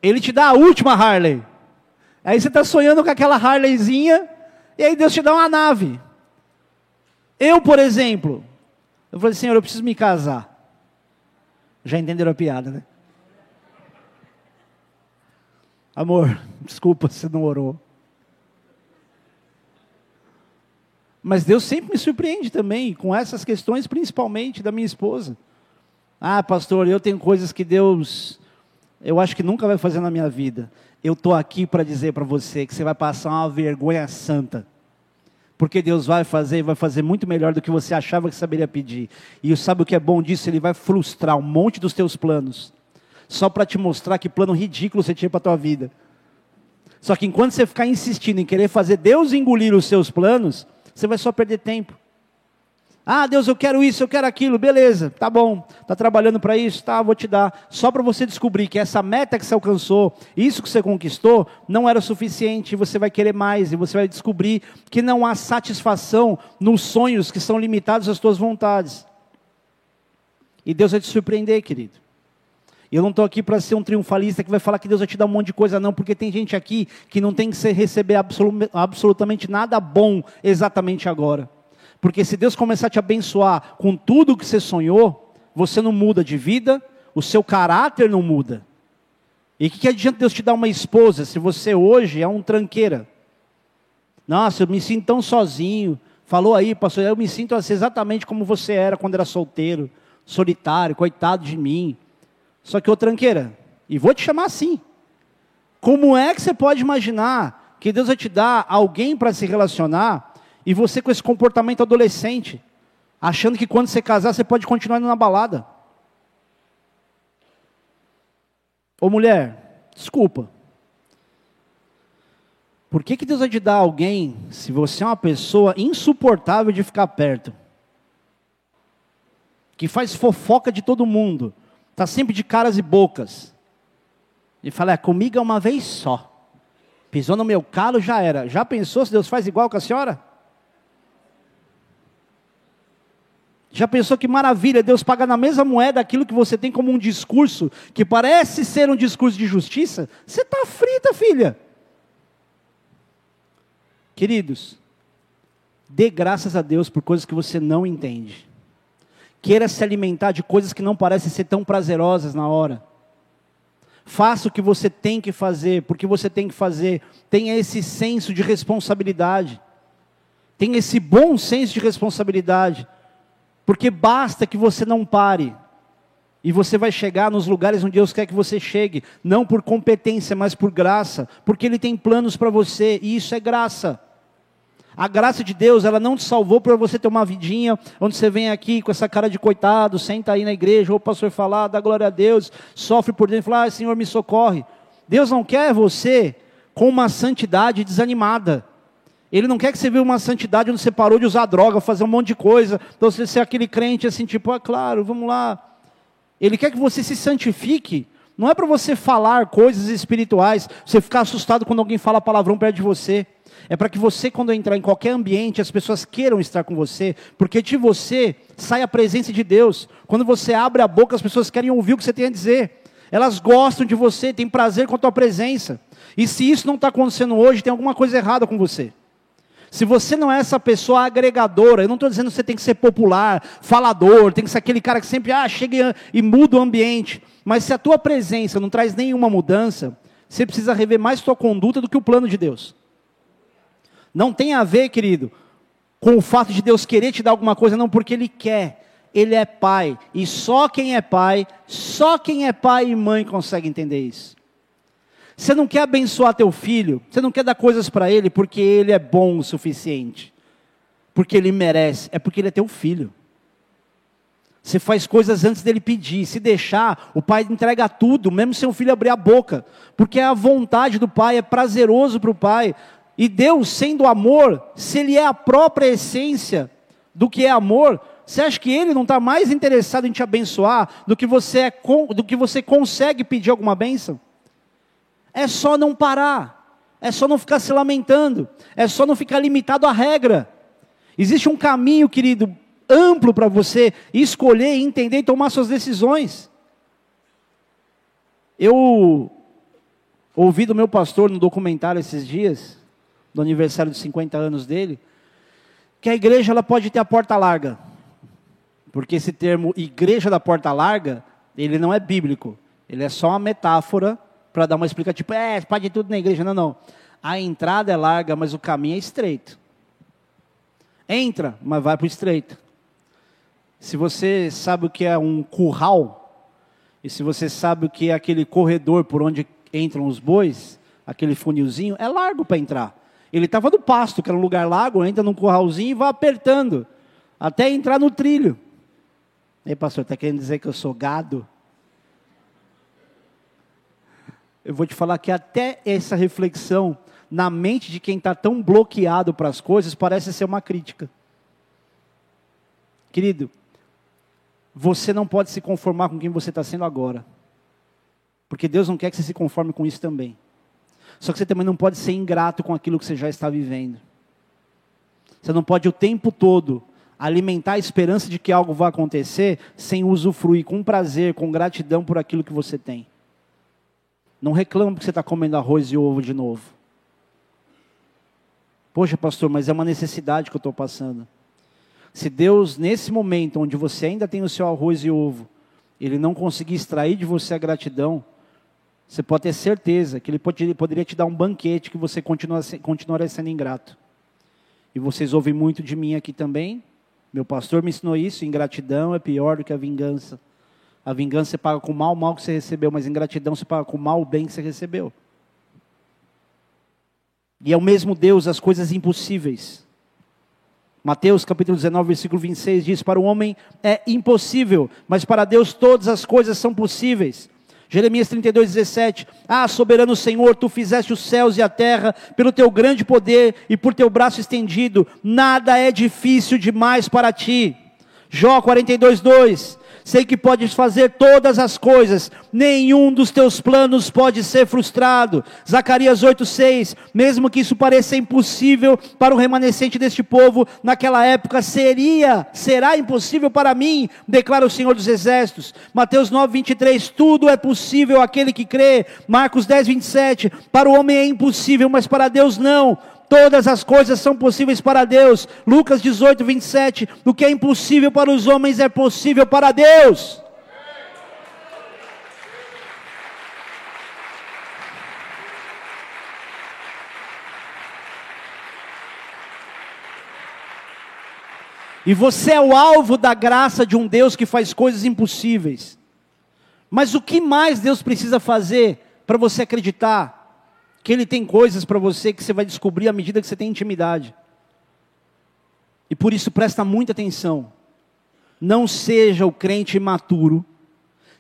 Ele te dá a última Harley. Aí você está sonhando com aquela Harleyzinha e aí Deus te dá uma nave. Eu, por exemplo, eu falei, Senhor, eu preciso me casar. Já entenderam a piada, né? Amor, desculpa se não orou. Mas Deus sempre me surpreende também com essas questões, principalmente da minha esposa. Ah, pastor, eu tenho coisas que Deus, eu acho que nunca vai fazer na minha vida eu estou aqui para dizer para você que você vai passar uma vergonha santa. Porque Deus vai fazer e vai fazer muito melhor do que você achava que saberia pedir. E sabe o que é bom disso? Ele vai frustrar um monte dos teus planos. Só para te mostrar que plano ridículo você tinha para a tua vida. Só que enquanto você ficar insistindo em querer fazer Deus engolir os seus planos, você vai só perder tempo. Ah, Deus, eu quero isso, eu quero aquilo, beleza, tá bom, está trabalhando para isso, tá, vou te dar. Só para você descobrir que essa meta que você alcançou, isso que você conquistou, não era suficiente, você vai querer mais, e você vai descobrir que não há satisfação nos sonhos que são limitados às tuas vontades. E Deus vai te surpreender, querido. Eu não estou aqui para ser um triunfalista que vai falar que Deus vai te dar um monte de coisa, não, porque tem gente aqui que não tem que receber absolutamente nada bom exatamente agora. Porque se Deus começar a te abençoar com tudo que você sonhou, você não muda de vida, o seu caráter não muda. E o que, que adianta Deus te dar uma esposa se você hoje é um tranqueira? Nossa, eu me sinto tão sozinho. Falou aí, pastor, eu me sinto assim, exatamente como você era quando era solteiro, solitário, coitado de mim. Só que ô tranqueira, e vou te chamar assim. Como é que você pode imaginar que Deus vai te dar alguém para se relacionar e você com esse comportamento adolescente, achando que quando você casar você pode continuar indo na balada. Ô mulher, desculpa. Por que, que Deus vai te dar alguém se você é uma pessoa insuportável de ficar perto? Que faz fofoca de todo mundo, está sempre de caras e bocas. E fala, é, comigo é uma vez só. Pisou no meu calo, já era. Já pensou se Deus faz igual com a senhora? Já pensou que maravilha, Deus paga na mesma moeda aquilo que você tem como um discurso, que parece ser um discurso de justiça? Você está frita, filha. Queridos, dê graças a Deus por coisas que você não entende. Queira se alimentar de coisas que não parecem ser tão prazerosas na hora. Faça o que você tem que fazer, porque você tem que fazer. Tenha esse senso de responsabilidade. Tenha esse bom senso de responsabilidade. Porque basta que você não pare. E você vai chegar nos lugares onde Deus quer que você chegue, não por competência, mas por graça, porque Ele tem planos para você, e isso é graça. A graça de Deus, ela não te salvou para você ter uma vidinha onde você vem aqui com essa cara de coitado, senta aí na igreja, ou o pastor falar, dá glória a Deus, sofre por dentro e fala, ah, Senhor, me socorre. Deus não quer você com uma santidade desanimada. Ele não quer que você viva uma santidade onde você parou de usar droga, fazer um monte de coisa. Então você é aquele crente assim, tipo, ah, claro, vamos lá. Ele quer que você se santifique Não é para você falar coisas espirituais, você ficar assustado quando alguém fala palavrão perto de você. É para que você, quando entrar em qualquer ambiente, as pessoas queiram estar com você, porque de você sai a presença de Deus. Quando você abre a boca, as pessoas querem ouvir o que você tem a dizer. Elas gostam de você, têm prazer com a tua presença. E se isso não está acontecendo hoje, tem alguma coisa errada com você. Se você não é essa pessoa agregadora, eu não estou dizendo que você tem que ser popular, falador, tem que ser aquele cara que sempre ah, chega e muda o ambiente. Mas se a tua presença não traz nenhuma mudança, você precisa rever mais tua conduta do que o plano de Deus. Não tem a ver, querido, com o fato de Deus querer te dar alguma coisa, não, porque Ele quer. Ele é pai. E só quem é pai, só quem é pai e mãe consegue entender isso. Você não quer abençoar teu filho, você não quer dar coisas para ele porque ele é bom o suficiente, porque ele merece, é porque ele é teu filho. Você faz coisas antes dele pedir. Se deixar, o pai entrega tudo, mesmo sem o filho abrir a boca. Porque é a vontade do pai, é prazeroso para o pai. E Deus, sendo amor, se Ele é a própria essência do que é amor, você acha que Ele não está mais interessado em te abençoar do que você, é, do que você consegue pedir alguma bênção? É só não parar, é só não ficar se lamentando, é só não ficar limitado à regra. Existe um caminho, querido, amplo para você escolher, entender e tomar suas decisões. Eu ouvi do meu pastor no documentário esses dias, do aniversário de 50 anos dele, que a igreja ela pode ter a porta larga. Porque esse termo igreja da porta larga, ele não é bíblico. Ele é só uma metáfora para dar uma explicação, tipo, é, pode tudo na igreja. Não, não. A entrada é larga, mas o caminho é estreito. Entra, mas vai para o estreito. Se você sabe o que é um curral, e se você sabe o que é aquele corredor por onde entram os bois, aquele funilzinho, é largo para entrar. Ele estava no pasto, que era um lugar largo, entra num curralzinho e vai apertando, até entrar no trilho. Ei, pastor, está querendo dizer que eu sou gado? Eu vou te falar que até essa reflexão na mente de quem está tão bloqueado para as coisas parece ser uma crítica. Querido, você não pode se conformar com quem você está sendo agora. Porque Deus não quer que você se conforme com isso também. Só que você também não pode ser ingrato com aquilo que você já está vivendo. Você não pode o tempo todo alimentar a esperança de que algo vai acontecer sem usufruir com prazer, com gratidão por aquilo que você tem. Não reclama porque você está comendo arroz e ovo de novo. Poxa, pastor, mas é uma necessidade que eu estou passando. Se Deus, nesse momento onde você ainda tem o seu arroz e ovo, Ele não conseguir extrair de você a gratidão, você pode ter certeza que Ele poderia te dar um banquete que você continua, continuaria sendo ingrato. E vocês ouvem muito de mim aqui também. Meu pastor me ensinou isso: ingratidão é pior do que a vingança. A vingança você paga com mal o mal que você recebeu, mas ingratidão você paga com mal o bem que você recebeu. E é o mesmo Deus as coisas impossíveis. Mateus capítulo 19, versículo 26 diz: Para o homem é impossível, mas para Deus todas as coisas são possíveis. Jeremias 32, 17: Ah, soberano Senhor, tu fizeste os céus e a terra pelo teu grande poder e por teu braço estendido, nada é difícil demais para ti. Jó 42, 2: Sei que podes fazer todas as coisas, nenhum dos teus planos pode ser frustrado. Zacarias 8:6, mesmo que isso pareça impossível para o remanescente deste povo, naquela época seria, será impossível para mim, declara o Senhor dos Exércitos. Mateus 9:23, tudo é possível aquele que crê. Marcos 10:27, para o homem é impossível, mas para Deus não Todas as coisas são possíveis para Deus. Lucas 18, 27. O que é impossível para os homens é possível para Deus. E você é o alvo da graça de um Deus que faz coisas impossíveis. Mas o que mais Deus precisa fazer para você acreditar que Ele tem coisas para você que você vai descobrir à medida que você tem intimidade. E por isso presta muita atenção. Não seja o crente imaturo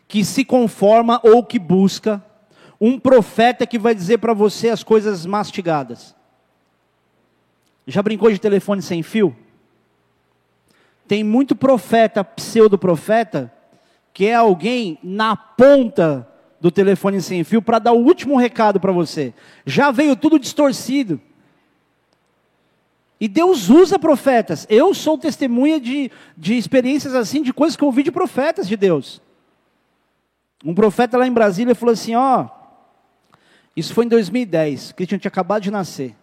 que se conforma ou que busca um profeta que vai dizer para você as coisas mastigadas. Já brincou de telefone sem fio? Tem muito profeta, pseudo-profeta, que é alguém na ponta do telefone sem fio para dar o último recado para você. Já veio tudo distorcido. E Deus usa profetas. Eu sou testemunha de, de experiências assim, de coisas que eu ouvi de profetas de Deus. Um profeta lá em Brasília falou assim: Ó, isso foi em 2010, Cristian tinha acabado de nascer.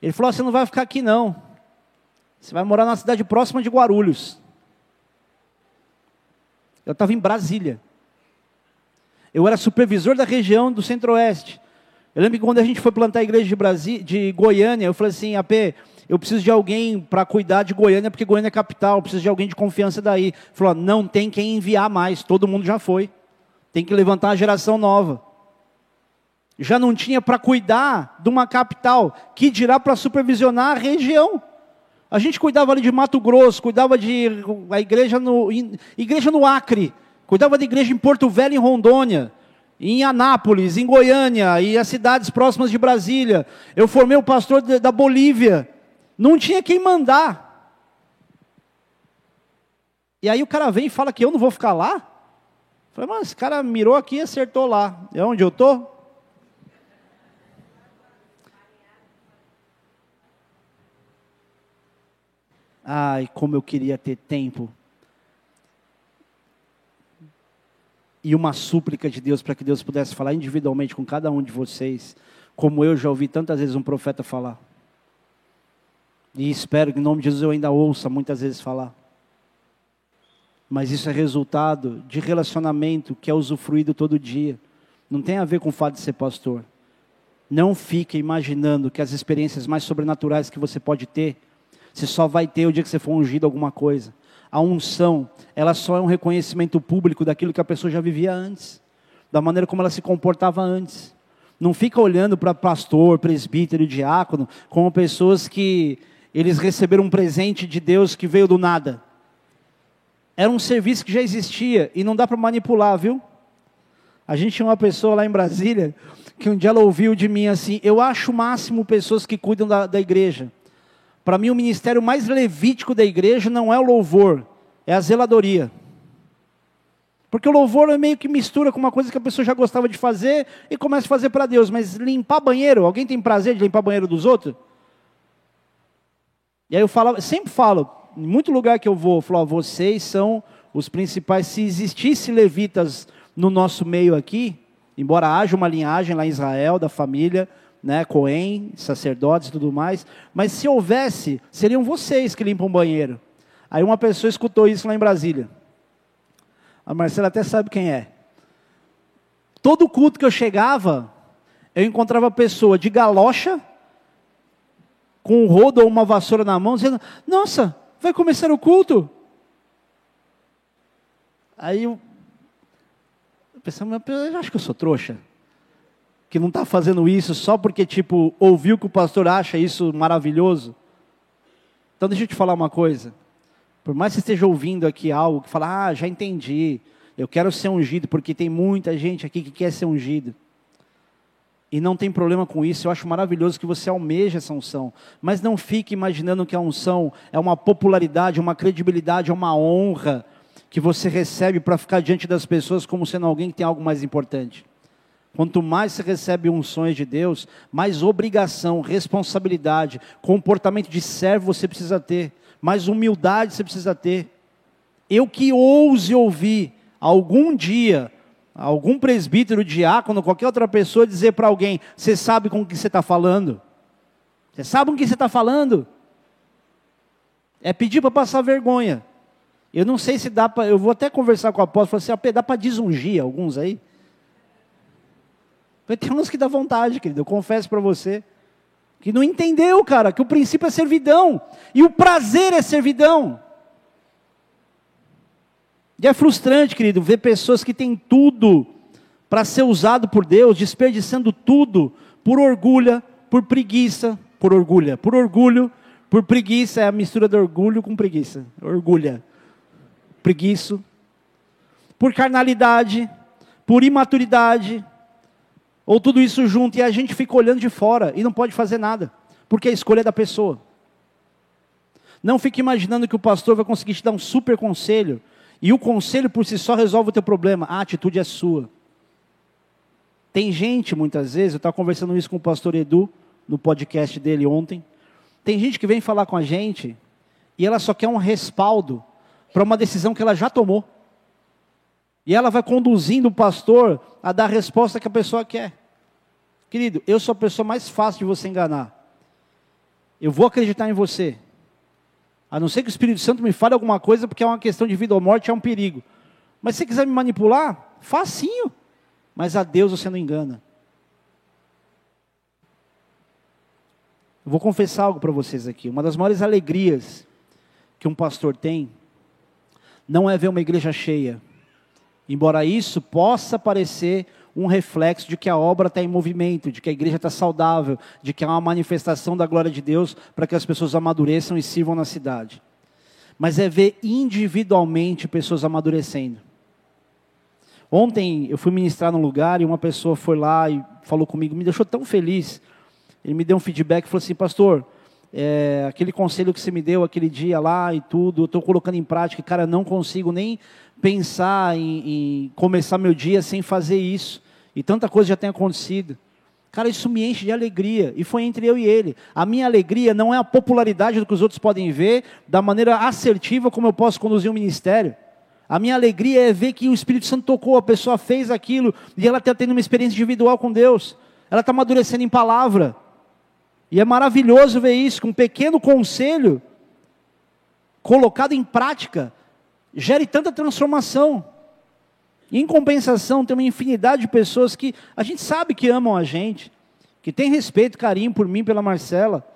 Ele falou: Você não vai ficar aqui não. Você vai morar na cidade próxima de Guarulhos. Eu estava em Brasília. Eu era supervisor da região do Centro-Oeste. Eu lembro que quando a gente foi plantar a igreja de, de Goiânia, eu falei assim, AP, eu preciso de alguém para cuidar de Goiânia, porque Goiânia é capital, eu preciso de alguém de confiança daí. Ele falou, não tem quem enviar mais, todo mundo já foi. Tem que levantar uma geração nova. Já não tinha para cuidar de uma capital, que dirá para supervisionar a região. A gente cuidava ali de Mato Grosso, cuidava de a igreja no, igreja no Acre, cuidava de igreja em Porto Velho, em Rondônia em Anápolis, em Goiânia e as cidades próximas de Brasília. Eu formei o pastor da Bolívia. Não tinha quem mandar. E aí o cara vem e fala que eu não vou ficar lá? Eu falei, mas esse cara mirou aqui e acertou lá. É onde eu estou? Ai, como eu queria ter tempo e uma súplica de Deus para que Deus pudesse falar individualmente com cada um de vocês, como eu já ouvi tantas vezes um profeta falar. E espero que em nome de Jesus eu ainda ouça muitas vezes falar. Mas isso é resultado de relacionamento que é usufruído todo dia. Não tem a ver com o fato de ser pastor. Não fique imaginando que as experiências mais sobrenaturais que você pode ter, você só vai ter o dia que você for ungido alguma coisa a unção, ela só é um reconhecimento público daquilo que a pessoa já vivia antes, da maneira como ela se comportava antes. Não fica olhando para pastor, presbítero, diácono, como pessoas que eles receberam um presente de Deus que veio do nada. Era um serviço que já existia e não dá para manipular, viu? A gente tinha uma pessoa lá em Brasília que um dia ela ouviu de mim assim: Eu acho o máximo pessoas que cuidam da, da igreja. Para mim, o ministério mais levítico da igreja não é o louvor, é a zeladoria. Porque o louvor é meio que mistura com uma coisa que a pessoa já gostava de fazer e começa a fazer para Deus. Mas limpar banheiro, alguém tem prazer de limpar banheiro dos outros? E aí eu falo, sempre falo, em muito lugar que eu vou, eu falo, vocês são os principais. Se existisse levitas no nosso meio aqui, embora haja uma linhagem lá em Israel da família, né, Cohen, sacerdotes e tudo mais, mas se houvesse, seriam vocês que limpam o banheiro. Aí uma pessoa escutou isso lá em Brasília. A Marcela até sabe quem é. Todo culto que eu chegava, eu encontrava pessoa de galocha, com um rodo ou uma vassoura na mão, dizendo: Nossa, vai começar o culto? Aí eu pensava, eu acho que eu sou trouxa que não está fazendo isso só porque, tipo, ouviu que o pastor acha isso maravilhoso. Então, deixa eu te falar uma coisa. Por mais que você esteja ouvindo aqui algo que fala, ah, já entendi, eu quero ser ungido, porque tem muita gente aqui que quer ser ungido. E não tem problema com isso, eu acho maravilhoso que você almeja essa unção. Mas não fique imaginando que a unção é uma popularidade, uma credibilidade, uma honra que você recebe para ficar diante das pessoas como sendo alguém que tem algo mais importante. Quanto mais você recebe unções de Deus, mais obrigação, responsabilidade, comportamento de servo você precisa ter, mais humildade você precisa ter. Eu que ouse ouvir algum dia algum presbítero, diácono, qualquer outra pessoa dizer para alguém: Você sabe com o que você está falando? Você sabe com o que você está falando? É pedir para passar vergonha. Eu não sei se dá para. Eu vou até conversar com o apóstolo, falar assim: dá para desungir alguns aí? Tem uns que dá vontade, querido, eu confesso para você. Que não entendeu, cara, que o princípio é servidão. E o prazer é servidão. E é frustrante, querido, ver pessoas que têm tudo para ser usado por Deus, desperdiçando tudo por orgulho, por preguiça, por orgulho, por orgulho, por preguiça, é a mistura de orgulho com preguiça. Orgulha. Preguiço. Por carnalidade, por imaturidade, ou tudo isso junto e a gente fica olhando de fora e não pode fazer nada, porque a escolha é da pessoa. Não fique imaginando que o pastor vai conseguir te dar um super conselho e o conselho por si só resolve o teu problema. A atitude é sua. Tem gente, muitas vezes, eu estava conversando isso com o pastor Edu, no podcast dele ontem. Tem gente que vem falar com a gente e ela só quer um respaldo para uma decisão que ela já tomou. E ela vai conduzindo o pastor a dar a resposta que a pessoa quer. Querido, eu sou a pessoa mais fácil de você enganar. Eu vou acreditar em você. A não ser que o Espírito Santo me fale alguma coisa, porque é uma questão de vida ou morte, é um perigo. Mas se você quiser me manipular, facinho. Mas a Deus você não engana. Eu vou confessar algo para vocês aqui. Uma das maiores alegrias que um pastor tem não é ver uma igreja cheia. Embora isso possa parecer um reflexo de que a obra está em movimento, de que a igreja está saudável, de que há uma manifestação da glória de Deus para que as pessoas amadureçam e sirvam na cidade. Mas é ver individualmente pessoas amadurecendo. Ontem eu fui ministrar num lugar e uma pessoa foi lá e falou comigo, me deixou tão feliz. Ele me deu um feedback e falou assim, pastor, é, aquele conselho que você me deu aquele dia lá e tudo, eu estou colocando em prática, cara, não consigo nem pensar em, em, começar meu dia sem fazer isso. E tanta coisa já tem acontecido. Cara, isso me enche de alegria. E foi entre eu e ele. A minha alegria não é a popularidade do que os outros podem ver, da maneira assertiva como eu posso conduzir um ministério. A minha alegria é ver que o Espírito Santo tocou, a pessoa fez aquilo e ela está tendo uma experiência individual com Deus. Ela está amadurecendo em palavra. E é maravilhoso ver isso, que um pequeno conselho colocado em prática gere tanta transformação. Em compensação, tem uma infinidade de pessoas que a gente sabe que amam a gente, que tem respeito, carinho por mim, pela Marcela,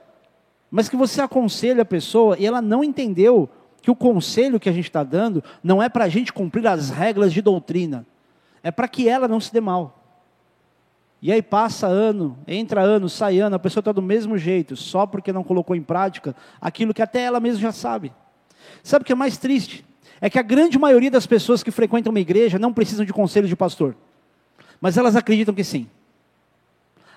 mas que você aconselha a pessoa e ela não entendeu que o conselho que a gente está dando não é para a gente cumprir as regras de doutrina, é para que ela não se dê mal. E aí passa ano, entra ano, sai ano, a pessoa está do mesmo jeito, só porque não colocou em prática aquilo que até ela mesma já sabe. Sabe o que é mais triste? É que a grande maioria das pessoas que frequentam uma igreja não precisam de conselho de pastor, mas elas acreditam que sim.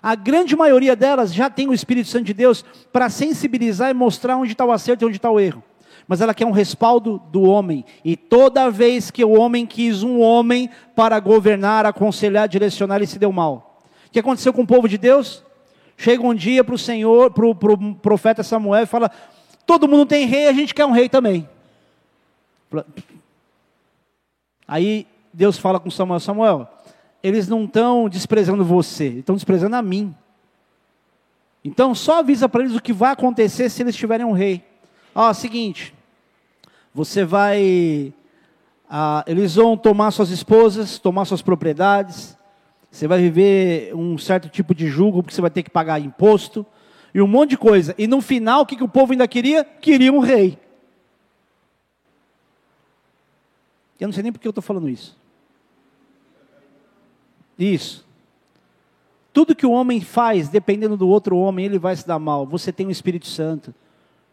A grande maioria delas já tem o Espírito Santo de Deus para sensibilizar e mostrar onde está o acerto e onde está o erro mas ela quer um respaldo do homem. E toda vez que o homem quis um homem para governar, aconselhar, direcionar, ele se deu mal. O que aconteceu com o povo de Deus? Chega um dia para o Senhor, para o pro profeta Samuel e fala: todo mundo tem rei, a gente quer um rei também. Aí Deus fala com Samuel: Samuel, eles não estão desprezando você, estão desprezando a mim. Então só avisa para eles o que vai acontecer se eles tiverem um rei. Ó, seguinte, você vai. Ah, eles vão tomar suas esposas, tomar suas propriedades. Você vai viver um certo tipo de julgo, porque você vai ter que pagar imposto. E um monte de coisa. E no final, o que, que o povo ainda queria? Queria um rei. Eu não sei nem por que eu estou falando isso. Isso. Tudo que o homem faz, dependendo do outro homem, ele vai se dar mal. Você tem o Espírito Santo.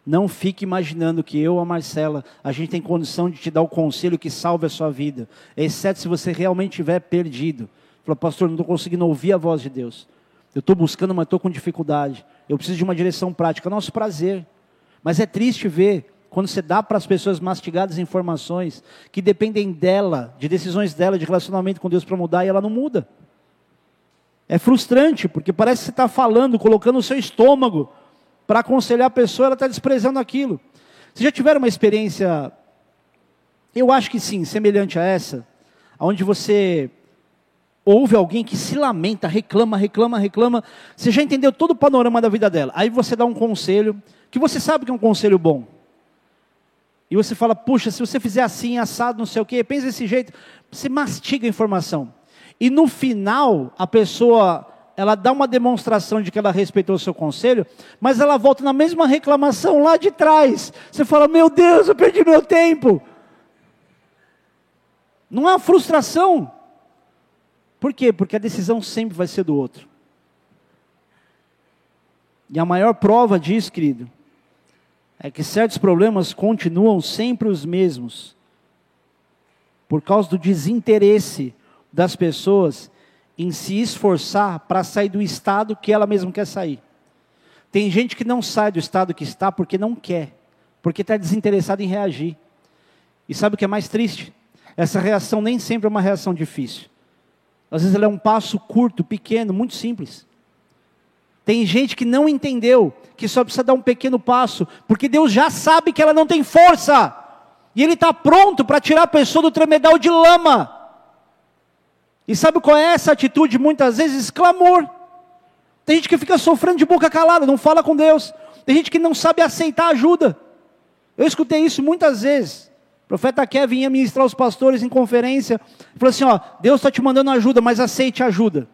Não fique imaginando que eu, a Marcela, a gente tem condição de te dar o conselho que salve a sua vida, exceto se você realmente estiver perdido. Falou, pastor, não estou conseguindo ouvir a voz de Deus. Eu estou buscando, mas estou com dificuldade. Eu preciso de uma direção prática. Nosso prazer. Mas é triste ver quando você dá para as pessoas mastigadas informações que dependem dela, de decisões dela, de relacionamento com Deus para mudar e ela não muda. É frustrante, porque parece que você está falando, colocando o seu estômago para aconselhar a pessoa, ela está desprezando aquilo. Vocês já tiveram uma experiência, eu acho que sim, semelhante a essa, onde você ouve alguém que se lamenta, reclama, reclama, reclama, você já entendeu todo o panorama da vida dela. Aí você dá um conselho, que você sabe que é um conselho bom. E você fala, puxa, se você fizer assim, assado, não sei o quê, pensa desse jeito, você mastiga a informação. E no final, a pessoa ela dá uma demonstração de que ela respeitou o seu conselho, mas ela volta na mesma reclamação lá de trás. Você fala: Meu Deus, eu perdi meu tempo. Não há frustração. Por quê? Porque a decisão sempre vai ser do outro. E a maior prova disso, querido, é que certos problemas continuam sempre os mesmos, por causa do desinteresse das pessoas em se esforçar para sair do estado que ela mesma quer sair. Tem gente que não sai do estado que está porque não quer, porque está desinteressado em reagir. E sabe o que é mais triste? Essa reação nem sempre é uma reação difícil. Às vezes ela é um passo curto, pequeno, muito simples. Tem gente que não entendeu que só precisa dar um pequeno passo, porque Deus já sabe que ela não tem força. E Ele está pronto para tirar a pessoa do tremedal de lama. E sabe qual é essa atitude? Muitas vezes, clamor. Tem gente que fica sofrendo de boca calada, não fala com Deus. Tem gente que não sabe aceitar ajuda. Eu escutei isso muitas vezes. O profeta Kevin ia ministrar os pastores em conferência. Falou assim: ó, Deus está te mandando ajuda, mas aceite ajuda.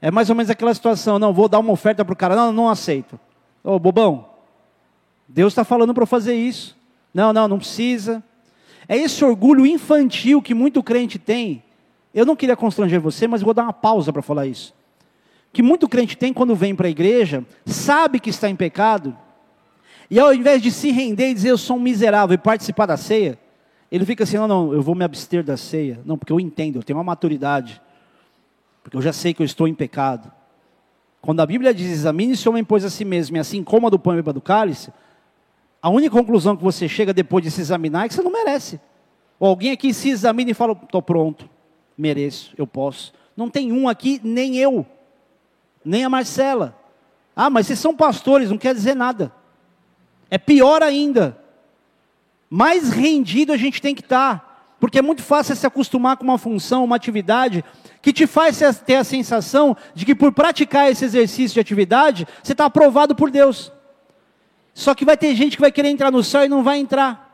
É mais ou menos aquela situação, não, vou dar uma oferta para o cara, não, não aceito. Ô, bobão, Deus está falando para fazer isso. Não, não, não precisa. É esse orgulho infantil que muito crente tem. Eu não queria constranger você, mas vou dar uma pausa para falar isso. Que muito crente tem quando vem para a igreja, sabe que está em pecado, e ao invés de se render e dizer eu sou um miserável e participar da ceia, ele fica assim: não, não, eu vou me abster da ceia. Não, porque eu entendo, eu tenho uma maturidade. Porque eu já sei que eu estou em pecado. Quando a Bíblia diz examine-se o homem, pois a si mesmo, e assim coma do pão e beba do cálice, a única conclusão que você chega depois de se examinar é que você não merece. Ou alguém aqui se examina e fala: estou pronto, mereço, eu posso. Não tem um aqui, nem eu, nem a Marcela. Ah, mas vocês são pastores, não quer dizer nada. É pior ainda. Mais rendido a gente tem que estar. Porque é muito fácil se acostumar com uma função, uma atividade, que te faz ter a sensação de que por praticar esse exercício de atividade, você está aprovado por Deus. Só que vai ter gente que vai querer entrar no céu e não vai entrar.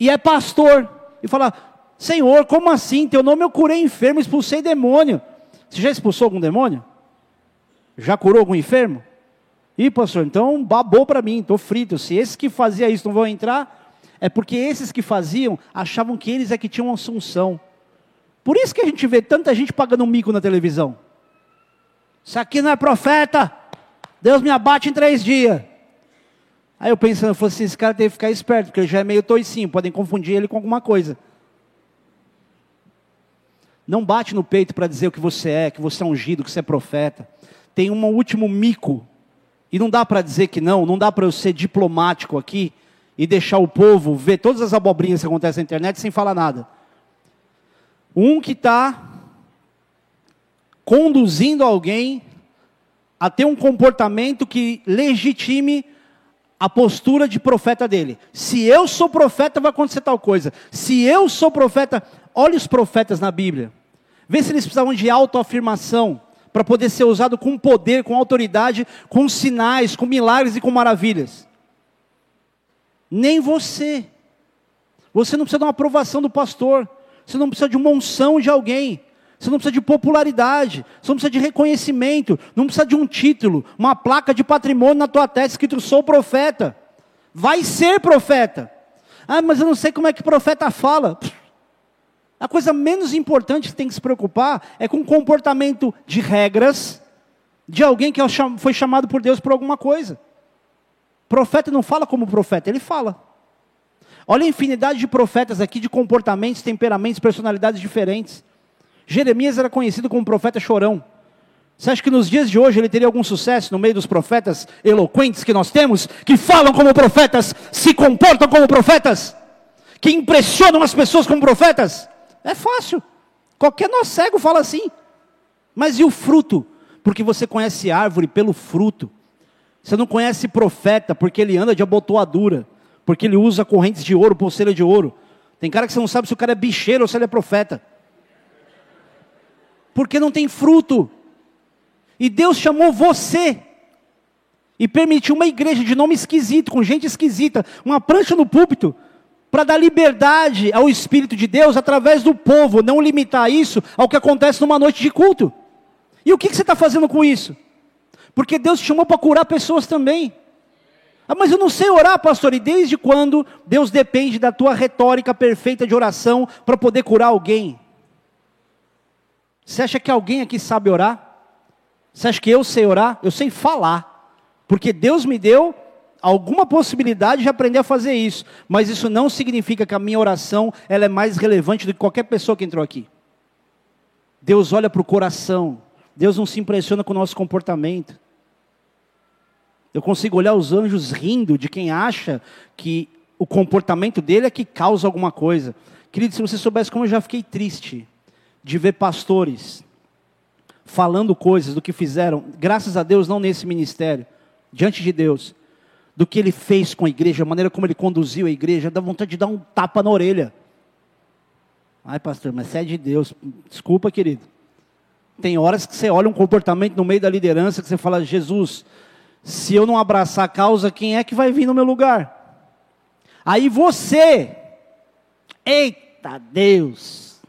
E é pastor. E fala, Senhor, como assim? Teu nome eu curei enfermo, expulsei demônio. Você já expulsou algum demônio? Já curou algum enfermo? Ih, pastor, então babou para mim, estou frito. Se esses que faziam isso não vão entrar, é porque esses que faziam achavam que eles é que tinham assunção. Por isso que a gente vê tanta gente pagando um mico na televisão. Isso aqui não é profeta. Deus me abate em três dias. Aí eu pensando, eu falei assim, esse cara tem que ficar esperto, porque ele já é meio toicinho, podem confundir ele com alguma coisa. Não bate no peito para dizer o que você é, que você é ungido, que você é profeta. Tem um último mico e não dá para dizer que não, não dá para eu ser diplomático aqui e deixar o povo ver todas as abobrinhas que acontecem na internet sem falar nada. Um que está conduzindo alguém a ter um comportamento que legitime a postura de profeta dele. Se eu sou profeta, vai acontecer tal coisa. Se eu sou profeta, olhe os profetas na Bíblia. Vê se eles precisavam de autoafirmação para poder ser usado com poder, com autoridade, com sinais, com milagres e com maravilhas. Nem você. Você não precisa de uma aprovação do pastor. Você não precisa de uma unção de alguém. Você não precisa de popularidade. Você não precisa de reconhecimento. Não precisa de um título, uma placa de patrimônio na tua testa escrito sou profeta. Vai ser profeta. Ah, mas eu não sei como é que profeta fala. A coisa menos importante que tem que se preocupar é com o comportamento de regras de alguém que é foi chamado por Deus por alguma coisa. Profeta não fala como profeta, ele fala. Olha a infinidade de profetas aqui, de comportamentos, temperamentos, personalidades diferentes. Jeremias era conhecido como profeta chorão. Você acha que nos dias de hoje ele teria algum sucesso no meio dos profetas eloquentes que nós temos, que falam como profetas, se comportam como profetas, que impressionam as pessoas como profetas? É fácil. Qualquer nó cego fala assim. Mas e o fruto? Porque você conhece árvore pelo fruto. Você não conhece profeta porque ele anda de abotoadura, porque ele usa correntes de ouro, pulseira de ouro. Tem cara que você não sabe se o cara é bicheiro ou se ele é profeta. Porque não tem fruto. E Deus chamou você e permitiu uma igreja de nome esquisito, com gente esquisita, uma prancha no púlpito, para dar liberdade ao Espírito de Deus através do povo, não limitar isso ao que acontece numa noite de culto. E o que, que você está fazendo com isso? Porque Deus te chamou para curar pessoas também. Ah, mas eu não sei orar, pastor. E desde quando Deus depende da tua retórica perfeita de oração para poder curar alguém? Você acha que alguém aqui sabe orar? Você acha que eu sei orar? Eu sei falar. Porque Deus me deu alguma possibilidade de aprender a fazer isso, mas isso não significa que a minha oração ela é mais relevante do que qualquer pessoa que entrou aqui. Deus olha para o coração, Deus não se impressiona com o nosso comportamento. Eu consigo olhar os anjos rindo de quem acha que o comportamento dele é que causa alguma coisa. Querido, se você soubesse como eu já fiquei triste de ver pastores falando coisas do que fizeram, graças a Deus, não nesse ministério, diante de Deus, do que ele fez com a igreja, a maneira como ele conduziu a igreja, dá vontade de dar um tapa na orelha. Ai, pastor, mas você é de Deus. Desculpa, querido. Tem horas que você olha um comportamento no meio da liderança que você fala, Jesus, se eu não abraçar a causa, quem é que vai vir no meu lugar? Aí você, eita Deus,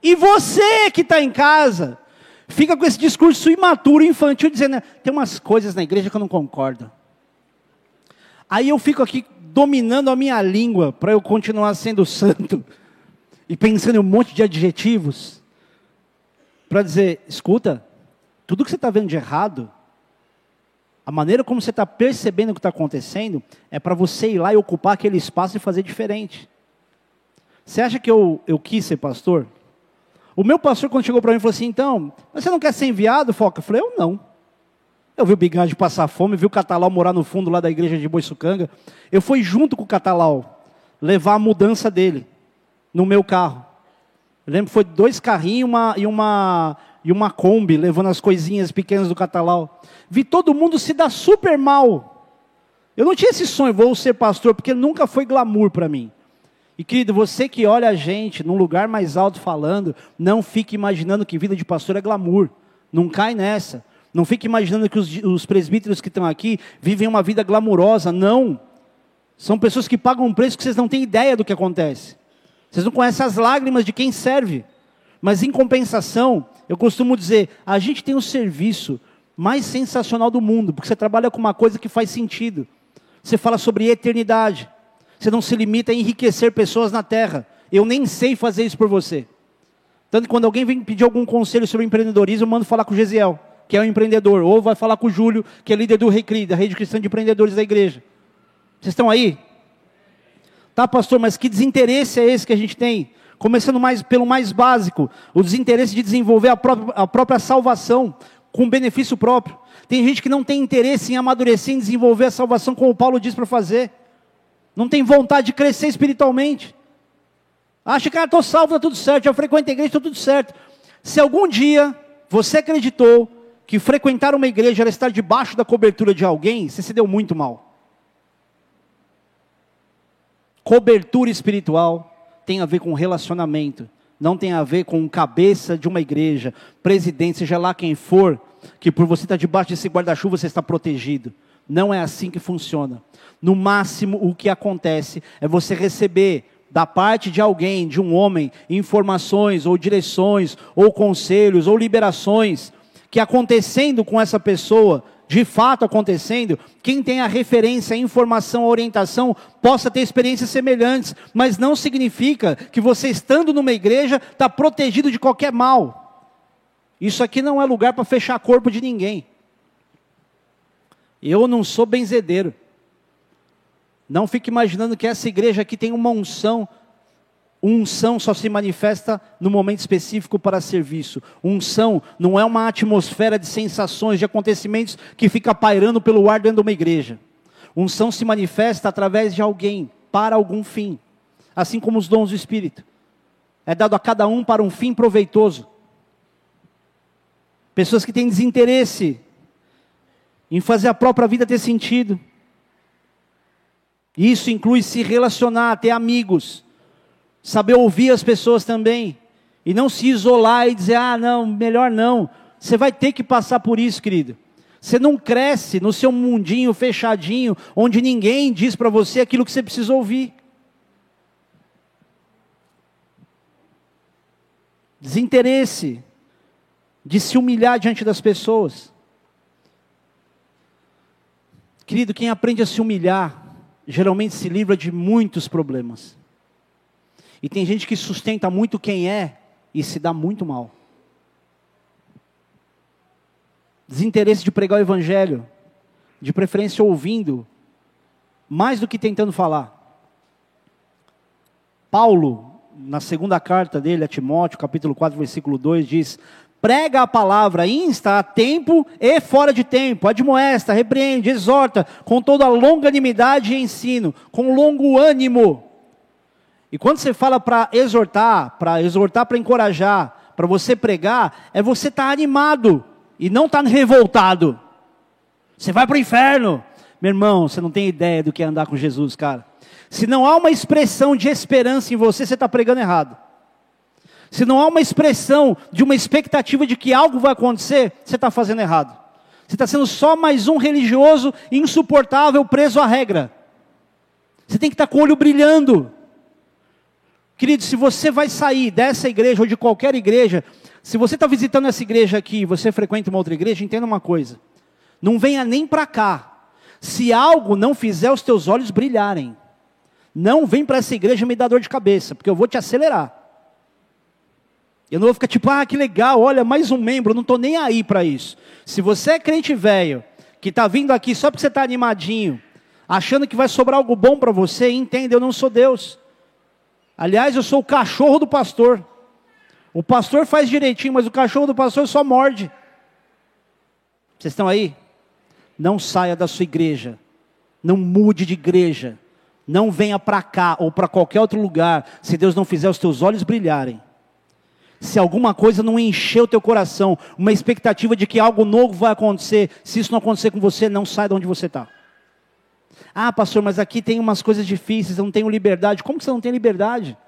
e você que está em casa, fica com esse discurso imaturo, infantil, dizendo, tem umas coisas na igreja que eu não concordo. Aí eu fico aqui dominando a minha língua para eu continuar sendo santo e pensando em um monte de adjetivos para dizer: escuta, tudo que você está vendo de errado, a maneira como você está percebendo o que está acontecendo, é para você ir lá e ocupar aquele espaço e fazer diferente. Você acha que eu, eu quis ser pastor? O meu pastor, quando chegou para mim, falou assim: então, você não quer ser enviado, Foca? Eu falei: eu não. Eu vi o Bigade passar fome, vi o Catalau morar no fundo lá da igreja de Boiçucanga. Eu fui junto com o Catalau levar a mudança dele no meu carro. Eu lembro que foi dois carrinhos uma, e, uma, e uma Kombi, levando as coisinhas pequenas do Catalau. Vi todo mundo se dar super mal. Eu não tinha esse sonho, vou ser pastor, porque nunca foi glamour para mim. E querido, você que olha a gente num lugar mais alto falando, não fique imaginando que vida de pastor é glamour. Não cai nessa. Não fique imaginando que os, os presbíteros que estão aqui vivem uma vida glamurosa. Não. São pessoas que pagam um preço que vocês não têm ideia do que acontece. Vocês não conhecem as lágrimas de quem serve. Mas em compensação, eu costumo dizer, a gente tem o serviço mais sensacional do mundo, porque você trabalha com uma coisa que faz sentido. Você fala sobre eternidade. Você não se limita a enriquecer pessoas na terra. Eu nem sei fazer isso por você. Tanto que quando alguém vem pedir algum conselho sobre empreendedorismo, eu mando falar com o Gesiel, que é um empreendedor, ou vai falar com o Júlio, que é líder do RECRI, da Rede Cristã de Empreendedores da Igreja. Vocês estão aí? Tá, pastor, mas que desinteresse é esse que a gente tem? Começando mais pelo mais básico, o desinteresse de desenvolver a própria, a própria salvação com benefício próprio. Tem gente que não tem interesse em amadurecer, em desenvolver a salvação como Paulo diz para fazer. Não tem vontade de crescer espiritualmente. Acha que, ah, estou salvo, está tudo certo, já frequento a igreja, está tudo certo. Se algum dia você acreditou que frequentar uma igreja era estar debaixo da cobertura de alguém, você se deu muito mal. Cobertura espiritual tem a ver com relacionamento, não tem a ver com cabeça de uma igreja, presidente, seja lá quem for, que por você estar debaixo desse guarda-chuva você está protegido. Não é assim que funciona. No máximo, o que acontece é você receber da parte de alguém, de um homem, informações ou direções, ou conselhos, ou liberações, que acontecendo com essa pessoa, de fato acontecendo, quem tem a referência, a informação, a orientação, possa ter experiências semelhantes, mas não significa que você estando numa igreja está protegido de qualquer mal. Isso aqui não é lugar para fechar corpo de ninguém. Eu não sou benzedeiro. Não fique imaginando que essa igreja aqui tem uma unção Unção só se manifesta no momento específico para serviço. Unção não é uma atmosfera de sensações, de acontecimentos que fica pairando pelo ar dentro de uma igreja. Unção se manifesta através de alguém, para algum fim. Assim como os dons do Espírito. É dado a cada um para um fim proveitoso. Pessoas que têm desinteresse em fazer a própria vida ter sentido. Isso inclui se relacionar, ter amigos saber ouvir as pessoas também, e não se isolar e dizer, ah, não, melhor não. Você vai ter que passar por isso, querido. Você não cresce no seu mundinho fechadinho, onde ninguém diz para você aquilo que você precisa ouvir. Desinteresse de se humilhar diante das pessoas. Querido, quem aprende a se humilhar, geralmente se livra de muitos problemas. E tem gente que sustenta muito quem é e se dá muito mal. Desinteresse de pregar o evangelho, de preferência ouvindo, mais do que tentando falar. Paulo, na segunda carta dele a Timóteo, capítulo 4, versículo 2, diz: prega a palavra, insta a tempo e fora de tempo, admoesta, repreende, exorta, com toda longanimidade e ensino, com longo ânimo, e quando você fala para exortar, para exortar para encorajar, para você pregar é você estar tá animado e não estar tá revoltado. Você vai para o inferno. Meu irmão, você não tem ideia do que é andar com Jesus, cara. Se não há uma expressão de esperança em você, você está pregando errado. Se não há uma expressão de uma expectativa de que algo vai acontecer, você está fazendo errado. Você está sendo só mais um religioso insuportável preso à regra. Você tem que estar tá com o olho brilhando. Querido, se você vai sair dessa igreja ou de qualquer igreja, se você está visitando essa igreja aqui, você frequenta uma outra igreja, entenda uma coisa: não venha nem para cá, se algo não fizer os teus olhos brilharem. Não vem para essa igreja me dar dor de cabeça, porque eu vou te acelerar. Eu não vou ficar tipo, ah, que legal, olha, mais um membro, não estou nem aí para isso. Se você é crente velho, que está vindo aqui só porque você está animadinho, achando que vai sobrar algo bom para você, entenda, eu não sou Deus. Aliás, eu sou o cachorro do pastor. O pastor faz direitinho, mas o cachorro do pastor só morde. Vocês estão aí? Não saia da sua igreja. Não mude de igreja. Não venha para cá ou para qualquer outro lugar se Deus não fizer os teus olhos brilharem se alguma coisa não encher o teu coração, uma expectativa de que algo novo vai acontecer, se isso não acontecer com você, não sai de onde você está. Ah, pastor, mas aqui tem umas coisas difíceis, eu não tenho liberdade. Como que você não tem liberdade?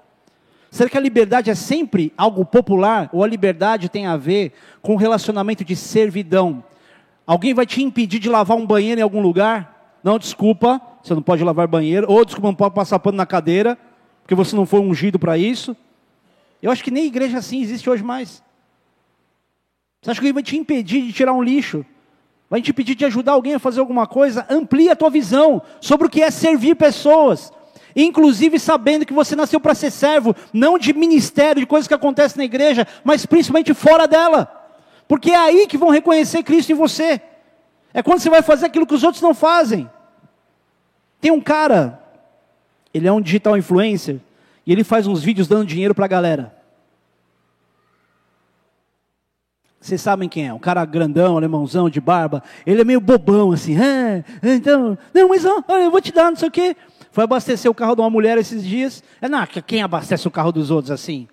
Será que a liberdade é sempre algo popular? Ou a liberdade tem a ver com o relacionamento de servidão? Alguém vai te impedir de lavar um banheiro em algum lugar? Não, desculpa, você não pode lavar banheiro. Ou desculpa, não pode passar pano na cadeira, porque você não foi ungido para isso. Eu acho que nem igreja assim existe hoje mais. Você acha que ele vai te impedir de tirar um lixo? Vai te impedir de ajudar alguém a fazer alguma coisa? Amplie a tua visão sobre o que é servir pessoas. Inclusive sabendo que você nasceu para ser servo, não de ministério, de coisas que acontecem na igreja, mas principalmente fora dela. Porque é aí que vão reconhecer Cristo em você. É quando você vai fazer aquilo que os outros não fazem. Tem um cara, ele é um digital influencer, e ele faz uns vídeos dando dinheiro para a galera. Vocês sabem quem é? Um cara grandão, alemãozão, de barba. Ele é meio bobão, assim. Ah, então, não, mas olha, eu vou te dar, não sei o quê. Foi abastecer o carro de uma mulher esses dias. É, não, quem abastece o carro dos outros assim?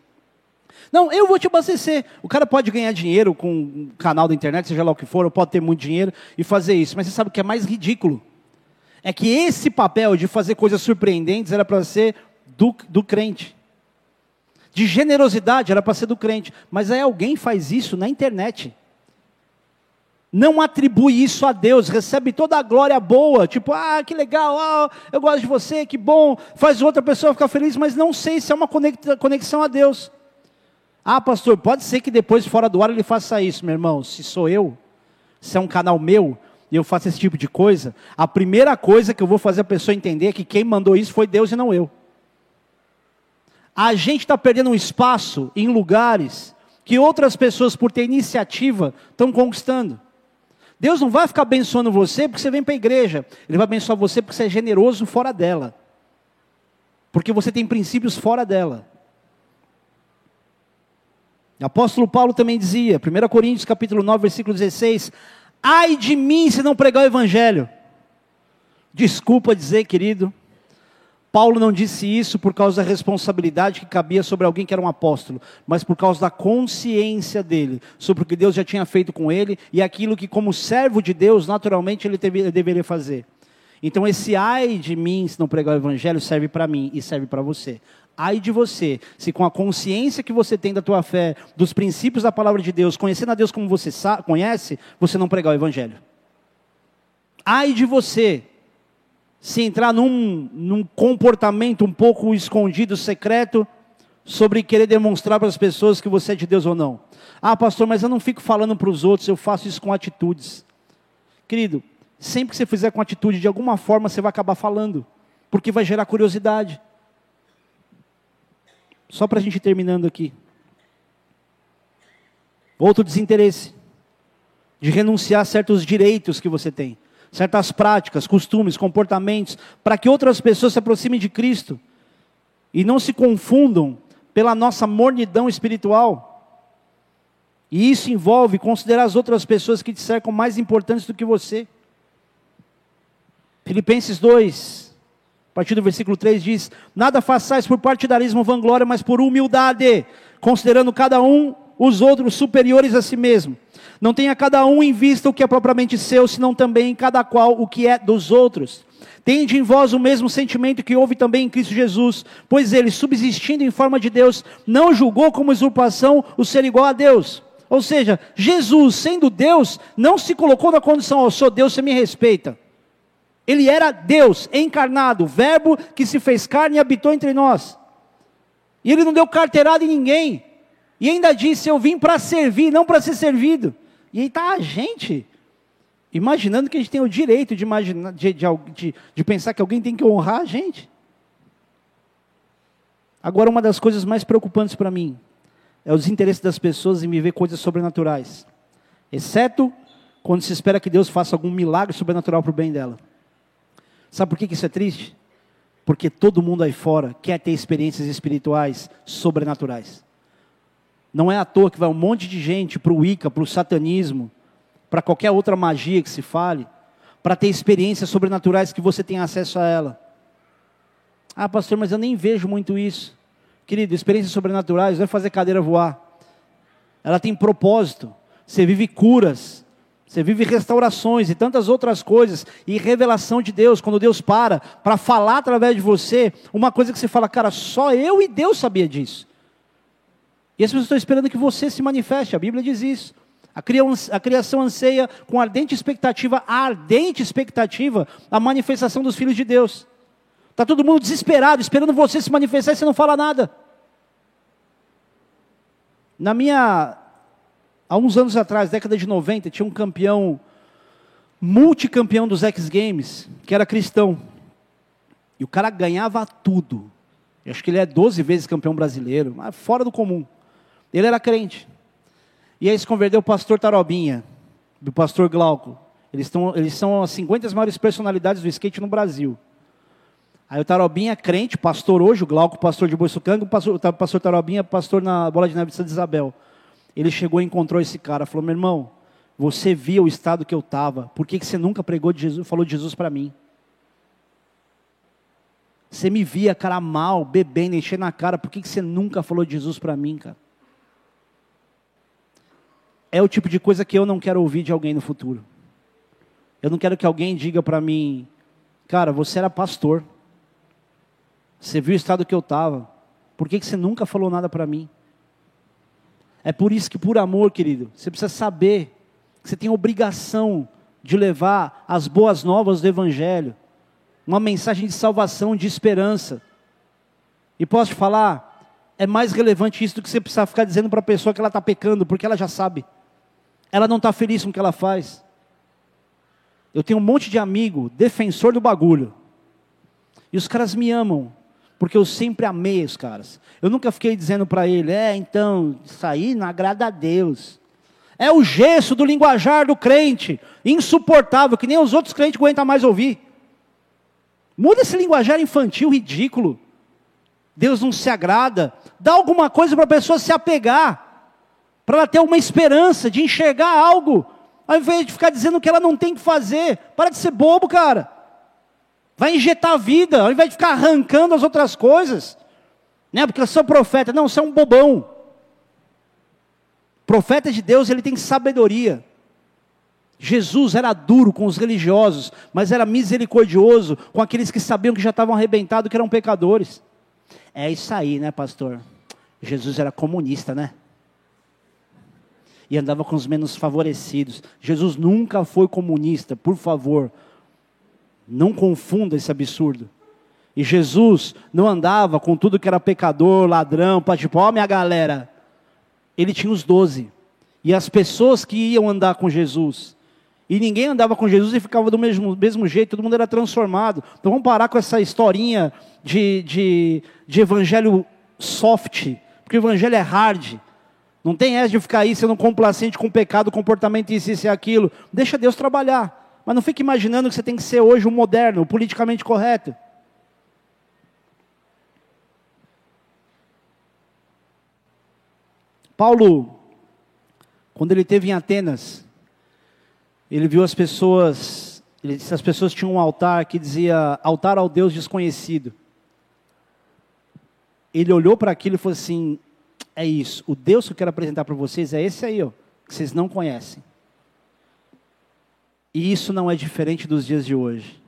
Não, eu vou te abastecer. O cara pode ganhar dinheiro com um canal da internet, seja lá o que for, ou pode ter muito dinheiro e fazer isso. Mas você sabe o que é mais ridículo? É que esse papel de fazer coisas surpreendentes era para ser do, do crente. De generosidade era para ser do crente. Mas aí alguém faz isso na internet. Não atribui isso a Deus, recebe toda a glória boa, tipo, ah, que legal, oh, eu gosto de você, que bom, faz outra pessoa ficar feliz, mas não sei se é uma conexão a Deus. Ah, pastor, pode ser que depois, fora do ar, ele faça isso, meu irmão. Se sou eu, se é um canal meu, e eu faço esse tipo de coisa, a primeira coisa que eu vou fazer a pessoa entender é que quem mandou isso foi Deus e não eu. A gente está perdendo um espaço em lugares que outras pessoas, por ter iniciativa, estão conquistando. Deus não vai ficar abençoando você porque você vem para a igreja. Ele vai abençoar você porque você é generoso fora dela. Porque você tem princípios fora dela. O apóstolo Paulo também dizia, 1 Coríntios capítulo 9, versículo 16, ai de mim se não pregar o evangelho. Desculpa dizer, querido, Paulo não disse isso por causa da responsabilidade que cabia sobre alguém que era um apóstolo, mas por causa da consciência dele, sobre o que Deus já tinha feito com ele e aquilo que, como servo de Deus, naturalmente ele deveria fazer. Então, esse ai de mim, se não pregar o evangelho, serve para mim e serve para você. Ai de você, se com a consciência que você tem da tua fé, dos princípios da palavra de Deus, conhecendo a Deus como você conhece, você não pregar o evangelho. Ai de você, se entrar num, num comportamento um pouco escondido, secreto, sobre querer demonstrar para as pessoas que você é de Deus ou não. Ah, pastor, mas eu não fico falando para os outros, eu faço isso com atitudes. Querido, sempre que você fizer com atitude, de alguma forma você vai acabar falando, porque vai gerar curiosidade. Só para a gente ir terminando aqui. Outro desinteresse de renunciar a certos direitos que você tem certas práticas, costumes, comportamentos, para que outras pessoas se aproximem de Cristo e não se confundam pela nossa mornidão espiritual. E isso envolve considerar as outras pessoas que te cercam mais importantes do que você. Filipenses 2, a partir do versículo 3 diz: Nada façais por partidarismo ou vanglória, mas por humildade, considerando cada um os outros superiores a si mesmo. Não tenha cada um em vista o que é propriamente seu, senão também cada qual o que é dos outros. Tende em vós o mesmo sentimento que houve também em Cristo Jesus, pois ele, subsistindo em forma de Deus, não julgou como usurpação o ser igual a Deus. Ou seja, Jesus, sendo Deus, não se colocou na condição, oh, sou Deus, você me respeita. Ele era Deus encarnado, verbo que se fez carne e habitou entre nós. E ele não deu carteirada em ninguém. E ainda disse: Eu vim para servir, não para ser servido. E aí está a gente, imaginando que a gente tem o direito de, imaginar, de, de, de, pensar que alguém tem que honrar a gente. Agora, uma das coisas mais preocupantes para mim é os interesses das pessoas em viver coisas sobrenaturais, exceto quando se espera que Deus faça algum milagre sobrenatural para o bem dela. Sabe por que isso é triste? Porque todo mundo aí fora quer ter experiências espirituais sobrenaturais. Não é à toa que vai um monte de gente para o Wicca, para o satanismo, para qualquer outra magia que se fale, para ter experiências sobrenaturais que você tem acesso a ela. Ah, pastor, mas eu nem vejo muito isso. Querido, experiências sobrenaturais não é fazer cadeira voar. Ela tem propósito. Você vive curas, você vive restaurações e tantas outras coisas, e revelação de Deus, quando Deus para para falar através de você, uma coisa que você fala, cara, só eu e Deus sabia disso. E as pessoas estão esperando que você se manifeste, a Bíblia diz isso. A criação anseia com ardente expectativa, a ardente expectativa, a manifestação dos filhos de Deus. Está todo mundo desesperado, esperando você se manifestar e você não fala nada. Na minha há uns anos atrás, década de 90, tinha um campeão, multicampeão dos X Games, que era cristão. E o cara ganhava tudo. Eu acho que ele é 12 vezes campeão brasileiro, fora do comum. Ele era crente. E aí se converteu o pastor Tarobinha, do pastor Glauco. Eles, estão, eles são as 50 maiores personalidades do skate no Brasil. Aí o Tarobinha é crente, pastor hoje, o Glauco, pastor de Boiçucanga, o pastor, o pastor Tarobinha, pastor na Bola de Neve de Santa Isabel. Ele chegou e encontrou esse cara, falou: meu irmão, você via o estado que eu estava, por que, que você nunca pregou de Jesus, falou de Jesus para mim? Você me via, cara, mal, bebendo, enchendo a cara, por que, que você nunca falou de Jesus para mim, cara? É o tipo de coisa que eu não quero ouvir de alguém no futuro. Eu não quero que alguém diga para mim, cara, você era pastor, você viu o estado que eu estava, por que, que você nunca falou nada para mim? É por isso que, por amor, querido, você precisa saber que você tem obrigação de levar as boas novas do Evangelho, uma mensagem de salvação, de esperança. E posso te falar, é mais relevante isso do que você precisar ficar dizendo para a pessoa que ela está pecando, porque ela já sabe. Ela não está feliz com o que ela faz. Eu tenho um monte de amigo, defensor do bagulho. E os caras me amam porque eu sempre amei os caras. Eu nunca fiquei dizendo para ele, é, então, isso aí não agrada a Deus. É o gesso do linguajar do crente, insuportável, que nem os outros crentes aguentam mais ouvir. Muda esse linguajar infantil ridículo. Deus não se agrada. Dá alguma coisa para a pessoa se apegar, para ela ter uma esperança de enxergar algo, ao invés de ficar dizendo que ela não tem que fazer. Para de ser bobo, cara. Vai injetar vida, ao invés de ficar arrancando as outras coisas. Né? Porque eu sou profeta. Não, você é um bobão. Profeta de Deus, ele tem sabedoria. Jesus era duro com os religiosos, mas era misericordioso com aqueles que sabiam que já estavam arrebentados, que eram pecadores. É isso aí, né, pastor? Jesus era comunista, né? E andava com os menos favorecidos. Jesus nunca foi comunista, por favor. Não confunda esse absurdo. E Jesus não andava com tudo que era pecador, ladrão, para tipo, ó minha galera. Ele tinha os doze. E as pessoas que iam andar com Jesus. E ninguém andava com Jesus e ficava do mesmo, mesmo jeito, todo mundo era transformado. Então vamos parar com essa historinha de, de, de evangelho soft, porque o evangelho é hard. Não tem essa de ficar aí sendo complacente com o pecado, comportamento isso, isso e aquilo. Deixa Deus trabalhar. Mas não fique imaginando que você tem que ser hoje o moderno, o politicamente correto. Paulo, quando ele esteve em Atenas, ele viu as pessoas, ele disse, as pessoas tinham um altar que dizia altar ao Deus desconhecido. Ele olhou para aquilo e falou assim: é isso. O Deus que eu quero apresentar para vocês é esse aí, ó, que vocês não conhecem. E isso não é diferente dos dias de hoje.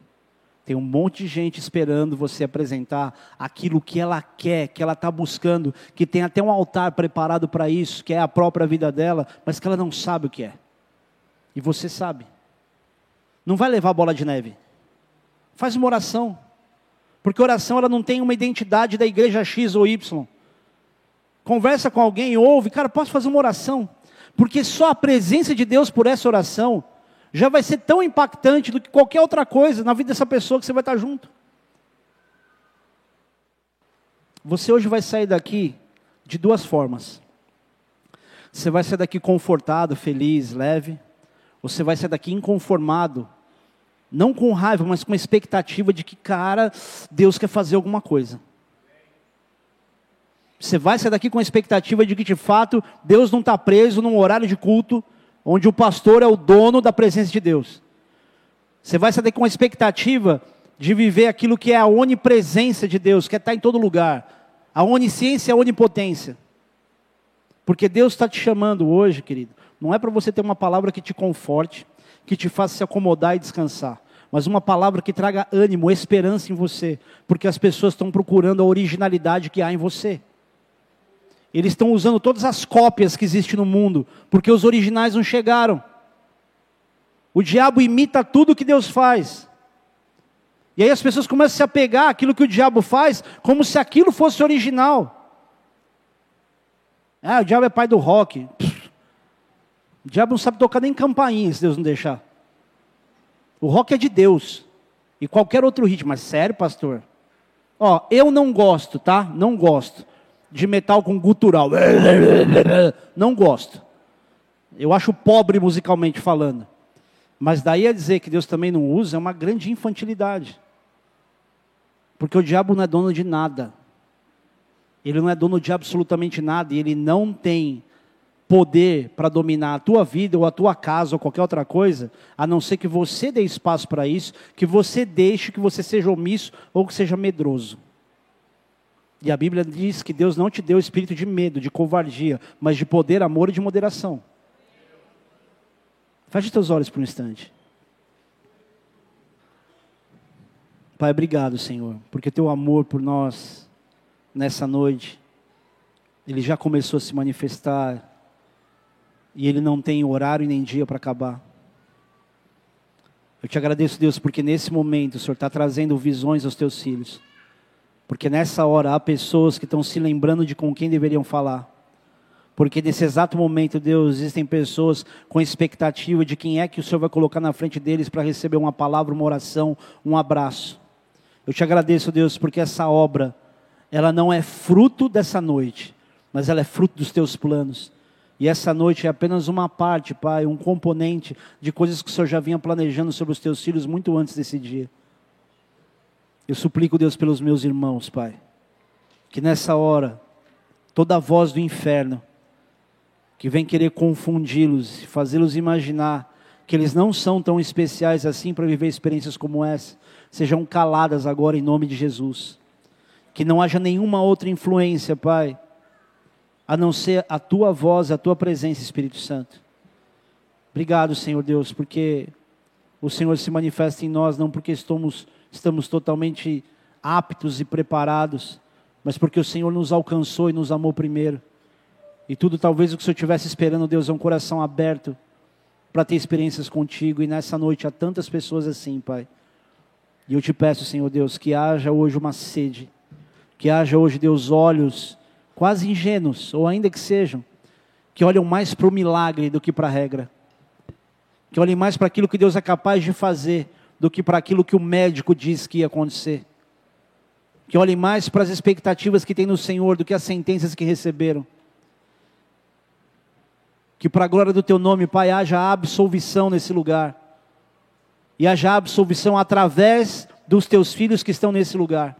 Tem um monte de gente esperando você apresentar aquilo que ela quer, que ela está buscando, que tem até um altar preparado para isso, que é a própria vida dela, mas que ela não sabe o que é. E você sabe. Não vai levar bola de neve. Faz uma oração. Porque oração ela não tem uma identidade da igreja X ou Y. Conversa com alguém, ouve, cara, posso fazer uma oração? Porque só a presença de Deus por essa oração já vai ser tão impactante do que qualquer outra coisa na vida dessa pessoa que você vai estar junto. Você hoje vai sair daqui de duas formas. Você vai sair daqui confortado, feliz, leve, ou você vai sair daqui inconformado, não com raiva, mas com a expectativa de que, cara, Deus quer fazer alguma coisa. Você vai sair daqui com a expectativa de que, de fato, Deus não está preso num horário de culto, onde o pastor é o dono da presença de Deus. Você vai sair com a expectativa de viver aquilo que é a onipresença de Deus, que é estar em todo lugar. A onisciência e a onipotência. Porque Deus está te chamando hoje, querido. Não é para você ter uma palavra que te conforte, que te faça se acomodar e descansar. Mas uma palavra que traga ânimo, esperança em você. Porque as pessoas estão procurando a originalidade que há em você. Eles estão usando todas as cópias que existem no mundo, porque os originais não chegaram. O diabo imita tudo que Deus faz. E aí as pessoas começam a se apegar àquilo que o diabo faz, como se aquilo fosse original. Ah, o diabo é pai do rock. O diabo não sabe tocar nem campainha, se Deus não deixar. O rock é de Deus. E qualquer outro ritmo. Mas sério, pastor? Ó, eu não gosto, tá? Não gosto de metal com gutural. Não gosto. Eu acho pobre musicalmente falando. Mas daí a dizer que Deus também não usa é uma grande infantilidade. Porque o diabo não é dono de nada. Ele não é dono de absolutamente nada e ele não tem poder para dominar a tua vida ou a tua casa ou qualquer outra coisa, a não ser que você dê espaço para isso, que você deixe que você seja omisso ou que seja medroso. E a Bíblia diz que Deus não te deu espírito de medo, de covardia, mas de poder, amor e de moderação. Feche teus olhos por um instante. Pai, obrigado, Senhor, porque teu amor por nós nessa noite, ele já começou a se manifestar e ele não tem horário nem dia para acabar. Eu te agradeço, Deus, porque nesse momento o Senhor está trazendo visões aos teus filhos. Porque nessa hora há pessoas que estão se lembrando de com quem deveriam falar. Porque nesse exato momento, Deus, existem pessoas com expectativa de quem é que o Senhor vai colocar na frente deles para receber uma palavra, uma oração, um abraço. Eu te agradeço, Deus, porque essa obra, ela não é fruto dessa noite, mas ela é fruto dos teus planos. E essa noite é apenas uma parte, Pai, um componente de coisas que o Senhor já vinha planejando sobre os teus filhos muito antes desse dia. Eu suplico, Deus, pelos meus irmãos, Pai, que nessa hora, toda a voz do inferno, que vem querer confundi-los, fazê-los imaginar que eles não são tão especiais assim para viver experiências como essa, sejam caladas agora em nome de Jesus. Que não haja nenhuma outra influência, Pai, a não ser a tua voz, a tua presença, Espírito Santo. Obrigado, Senhor Deus, porque o Senhor se manifesta em nós, não porque estamos estamos totalmente aptos e preparados, mas porque o Senhor nos alcançou e nos amou primeiro. E tudo talvez o que o Senhor estivesse esperando, Deus, é um coração aberto para ter experiências contigo. E nessa noite há tantas pessoas assim, Pai. E eu te peço, Senhor Deus, que haja hoje uma sede, que haja hoje, Deus, olhos quase ingênuos, ou ainda que sejam, que olham mais para o milagre do que para a regra, que olhem mais para aquilo que Deus é capaz de fazer do que para aquilo que o médico disse que ia acontecer. Que olhem mais para as expectativas que têm no Senhor do que as sentenças que receberam. Que para a glória do teu nome, Pai, haja absolvição nesse lugar. E haja absolvição através dos teus filhos que estão nesse lugar.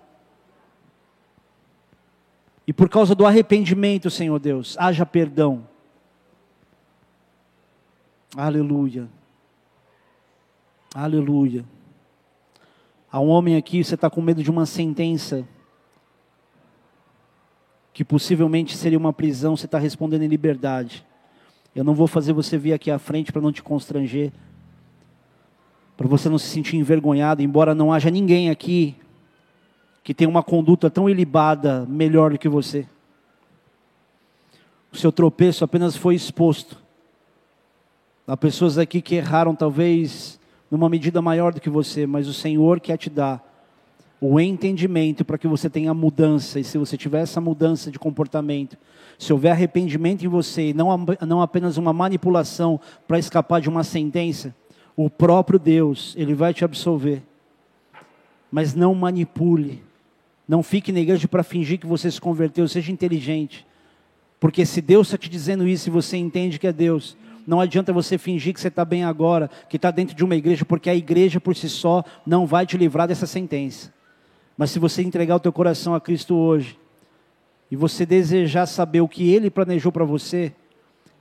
E por causa do arrependimento, Senhor Deus, haja perdão. Aleluia. Aleluia. Há um homem aqui, você está com medo de uma sentença. que possivelmente seria uma prisão, você está respondendo em liberdade. Eu não vou fazer você vir aqui à frente para não te constranger, para você não se sentir envergonhado, embora não haja ninguém aqui que tenha uma conduta tão ilibada melhor do que você. O seu tropeço apenas foi exposto. Há pessoas aqui que erraram talvez numa medida maior do que você, mas o Senhor quer te dar o entendimento para que você tenha mudança, e se você tiver essa mudança de comportamento, se houver arrependimento em você, não, não apenas uma manipulação para escapar de uma sentença, o próprio Deus, Ele vai te absolver. Mas não manipule, não fique na igreja para fingir que você se converteu, seja inteligente. Porque se Deus está te dizendo isso e você entende que é Deus, não adianta você fingir que você está bem agora, que está dentro de uma igreja, porque a igreja por si só não vai te livrar dessa sentença. Mas se você entregar o teu coração a Cristo hoje, e você desejar saber o que Ele planejou para você,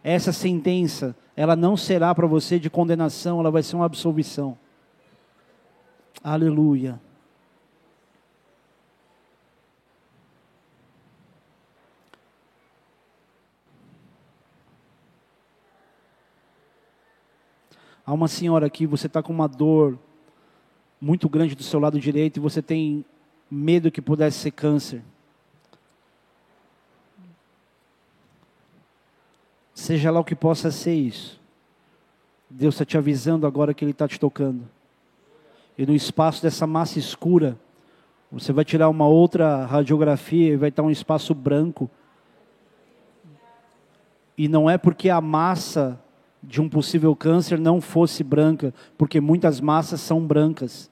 essa sentença, ela não será para você de condenação, ela vai ser uma absolvição. Aleluia. Há uma senhora aqui, você está com uma dor muito grande do seu lado direito e você tem medo que pudesse ser câncer. Seja lá o que possa ser isso. Deus está te avisando agora que Ele está te tocando. E no espaço dessa massa escura, você vai tirar uma outra radiografia e vai estar um espaço branco. E não é porque a massa de um possível câncer não fosse branca, porque muitas massas são brancas,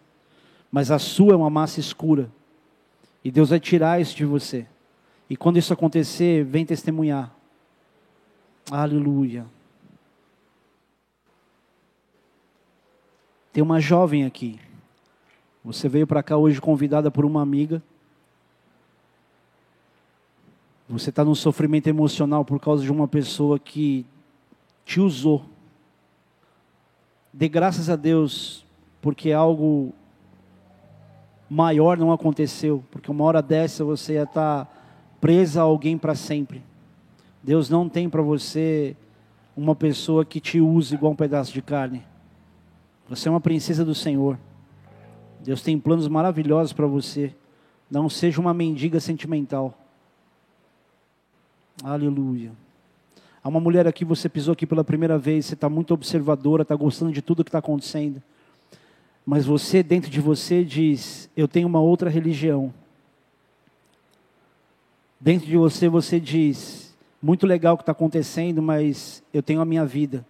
mas a sua é uma massa escura. E Deus vai tirar isso de você. E quando isso acontecer, vem testemunhar. Aleluia. Tem uma jovem aqui. Você veio para cá hoje convidada por uma amiga. Você está num sofrimento emocional por causa de uma pessoa que te usou. Dê graças a Deus, porque algo maior não aconteceu, porque uma hora dessa você ia estar presa a alguém para sempre. Deus não tem para você uma pessoa que te use igual um pedaço de carne. Você é uma princesa do Senhor. Deus tem planos maravilhosos para você. Não seja uma mendiga sentimental. Aleluia. Há uma mulher aqui, você pisou aqui pela primeira vez, você está muito observadora, está gostando de tudo que está acontecendo mas você, dentro de você, diz: Eu tenho uma outra religião. Dentro de você, você diz: Muito legal o que está acontecendo, mas eu tenho a minha vida.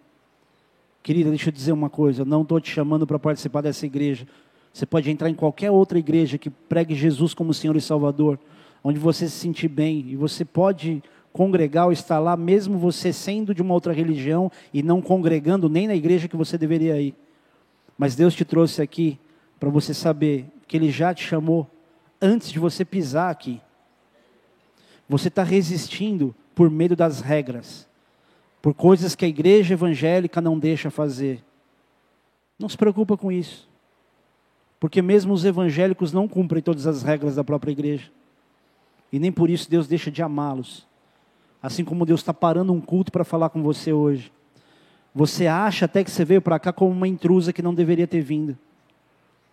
Querida, deixa eu dizer uma coisa: eu não estou te chamando para participar dessa igreja. Você pode entrar em qualquer outra igreja que pregue Jesus como Senhor e Salvador, onde você se sentir bem, e você pode congregar ou estar lá, mesmo você sendo de uma outra religião e não congregando nem na igreja que você deveria ir. Mas Deus te trouxe aqui para você saber que Ele já te chamou antes de você pisar aqui. Você está resistindo por medo das regras, por coisas que a igreja evangélica não deixa fazer. Não se preocupa com isso. Porque mesmo os evangélicos não cumprem todas as regras da própria igreja. E nem por isso Deus deixa de amá-los. Assim como Deus está parando um culto para falar com você hoje. Você acha até que você veio para cá como uma intrusa que não deveria ter vindo.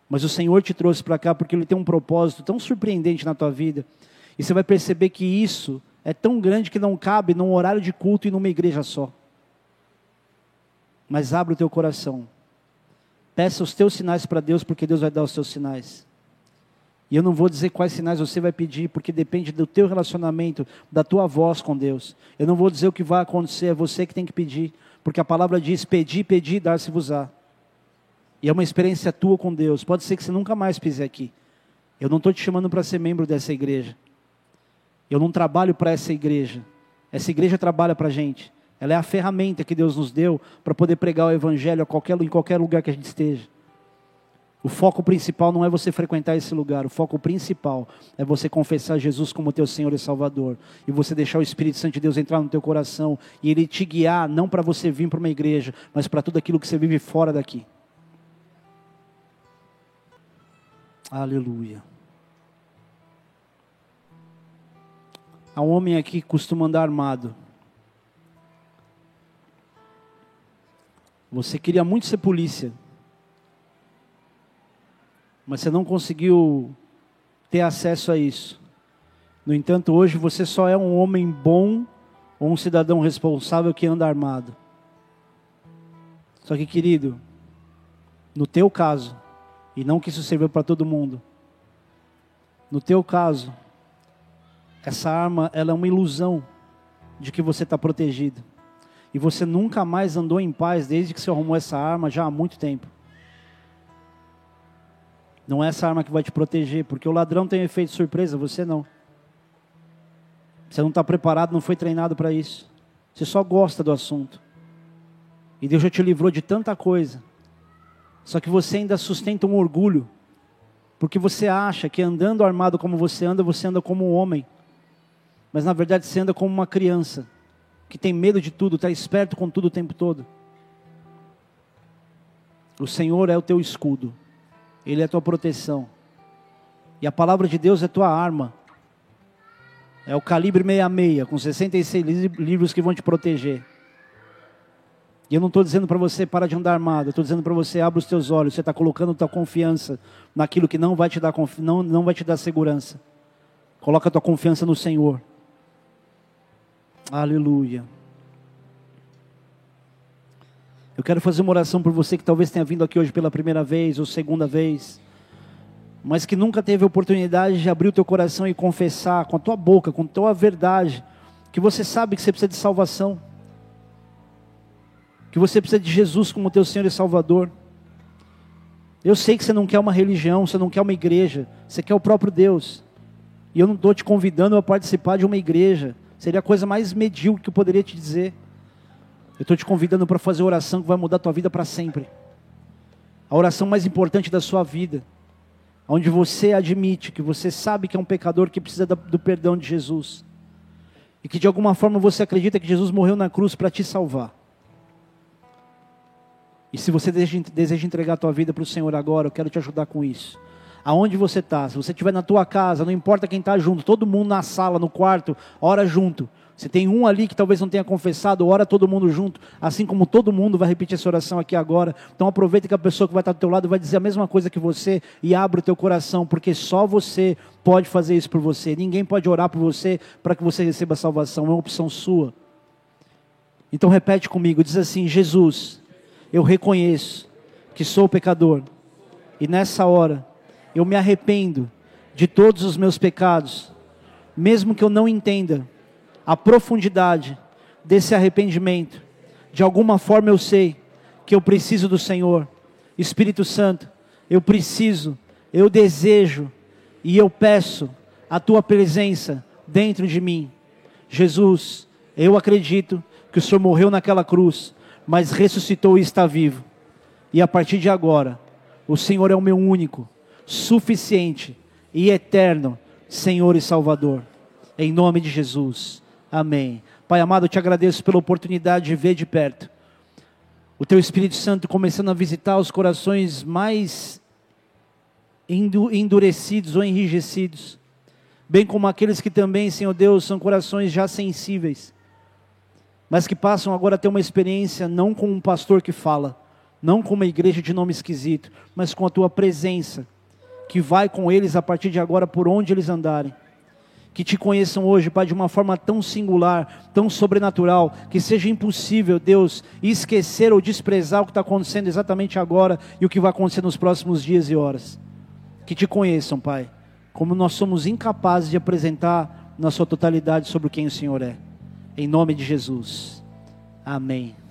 Mas o Senhor te trouxe para cá porque Ele tem um propósito tão surpreendente na tua vida. E você vai perceber que isso é tão grande que não cabe num horário de culto e numa igreja só. Mas abra o teu coração. Peça os teus sinais para Deus, porque Deus vai dar os teus sinais. E eu não vou dizer quais sinais você vai pedir, porque depende do teu relacionamento, da tua voz com Deus. Eu não vou dizer o que vai acontecer, é você que tem que pedir. Porque a palavra diz: pedi, pedi, dar-se-vos-á. E é uma experiência tua com Deus. Pode ser que você nunca mais pise aqui. Eu não estou te chamando para ser membro dessa igreja. Eu não trabalho para essa igreja. Essa igreja trabalha para a gente. Ela é a ferramenta que Deus nos deu para poder pregar o evangelho qualquer, em qualquer lugar que a gente esteja. O foco principal não é você frequentar esse lugar, o foco principal é você confessar Jesus como teu Senhor e Salvador. E você deixar o Espírito Santo de Deus entrar no teu coração e ele te guiar não para você vir para uma igreja, mas para tudo aquilo que você vive fora daqui. Aleluia. Há um homem aqui que costuma andar armado. Você queria muito ser polícia, mas você não conseguiu ter acesso a isso. No entanto, hoje você só é um homem bom ou um cidadão responsável que anda armado. Só que, querido, no teu caso, e não que isso sirva para todo mundo, no teu caso, essa arma ela é uma ilusão de que você está protegido. E você nunca mais andou em paz desde que você arrumou essa arma já há muito tempo. Não é essa arma que vai te proteger, porque o ladrão tem efeito surpresa, você não. Você não está preparado, não foi treinado para isso. Você só gosta do assunto. E Deus já te livrou de tanta coisa. Só que você ainda sustenta um orgulho. Porque você acha que andando armado como você anda, você anda como um homem. Mas na verdade você anda como uma criança que tem medo de tudo, está esperto com tudo o tempo todo. O Senhor é o teu escudo, Ele é a tua proteção, e a palavra de Deus é tua arma. É o calibre 66, com 66 livros que vão te proteger. E eu não estou dizendo para você para de andar armado, estou dizendo para você abre os teus olhos, você está colocando tua confiança naquilo que não vai te dar não, não vai te dar segurança. Coloca tua confiança no Senhor. Aleluia. Eu quero fazer uma oração por você que talvez tenha vindo aqui hoje pela primeira vez ou segunda vez, mas que nunca teve oportunidade de abrir o teu coração e confessar com a tua boca, com a tua verdade, que você sabe que você precisa de salvação, que você precisa de Jesus como teu Senhor e Salvador. Eu sei que você não quer uma religião, você não quer uma igreja, você quer o próprio Deus. E eu não estou te convidando a participar de uma igreja. Seria a coisa mais medíocre que eu poderia te dizer. Estou te convidando para fazer oração que vai mudar a tua vida para sempre. A oração mais importante da sua vida. Onde você admite que você sabe que é um pecador que precisa do perdão de Jesus. E que de alguma forma você acredita que Jesus morreu na cruz para te salvar. E se você deseja entregar a tua vida para o Senhor agora, eu quero te ajudar com isso aonde você está, se você estiver na tua casa, não importa quem está junto, todo mundo na sala, no quarto, ora junto. Se tem um ali que talvez não tenha confessado, ora todo mundo junto, assim como todo mundo vai repetir essa oração aqui agora. Então aproveita que a pessoa que vai estar do teu lado vai dizer a mesma coisa que você e abre o teu coração, porque só você pode fazer isso por você. Ninguém pode orar por você para que você receba salvação, é uma opção sua. Então repete comigo, diz assim: Jesus, eu reconheço que sou pecador. E nessa hora eu me arrependo de todos os meus pecados, mesmo que eu não entenda a profundidade desse arrependimento. De alguma forma eu sei que eu preciso do Senhor. Espírito Santo, eu preciso, eu desejo e eu peço a tua presença dentro de mim. Jesus, eu acredito que o Senhor morreu naquela cruz, mas ressuscitou e está vivo. E a partir de agora, o Senhor é o meu único, suficiente e eterno Senhor e Salvador. Em nome de Jesus. Amém. Pai amado, eu te agradeço pela oportunidade de ver de perto o teu Espírito Santo começando a visitar os corações mais endurecidos ou enrijecidos, bem como aqueles que também, Senhor Deus, são corações já sensíveis, mas que passam agora a ter uma experiência não com um pastor que fala, não com uma igreja de nome esquisito, mas com a tua presença que vai com eles a partir de agora por onde eles andarem. Que te conheçam hoje, Pai, de uma forma tão singular, tão sobrenatural, que seja impossível, Deus, esquecer ou desprezar o que está acontecendo exatamente agora e o que vai acontecer nos próximos dias e horas. Que te conheçam, Pai, como nós somos incapazes de apresentar na sua totalidade sobre quem o Senhor é. Em nome de Jesus. Amém.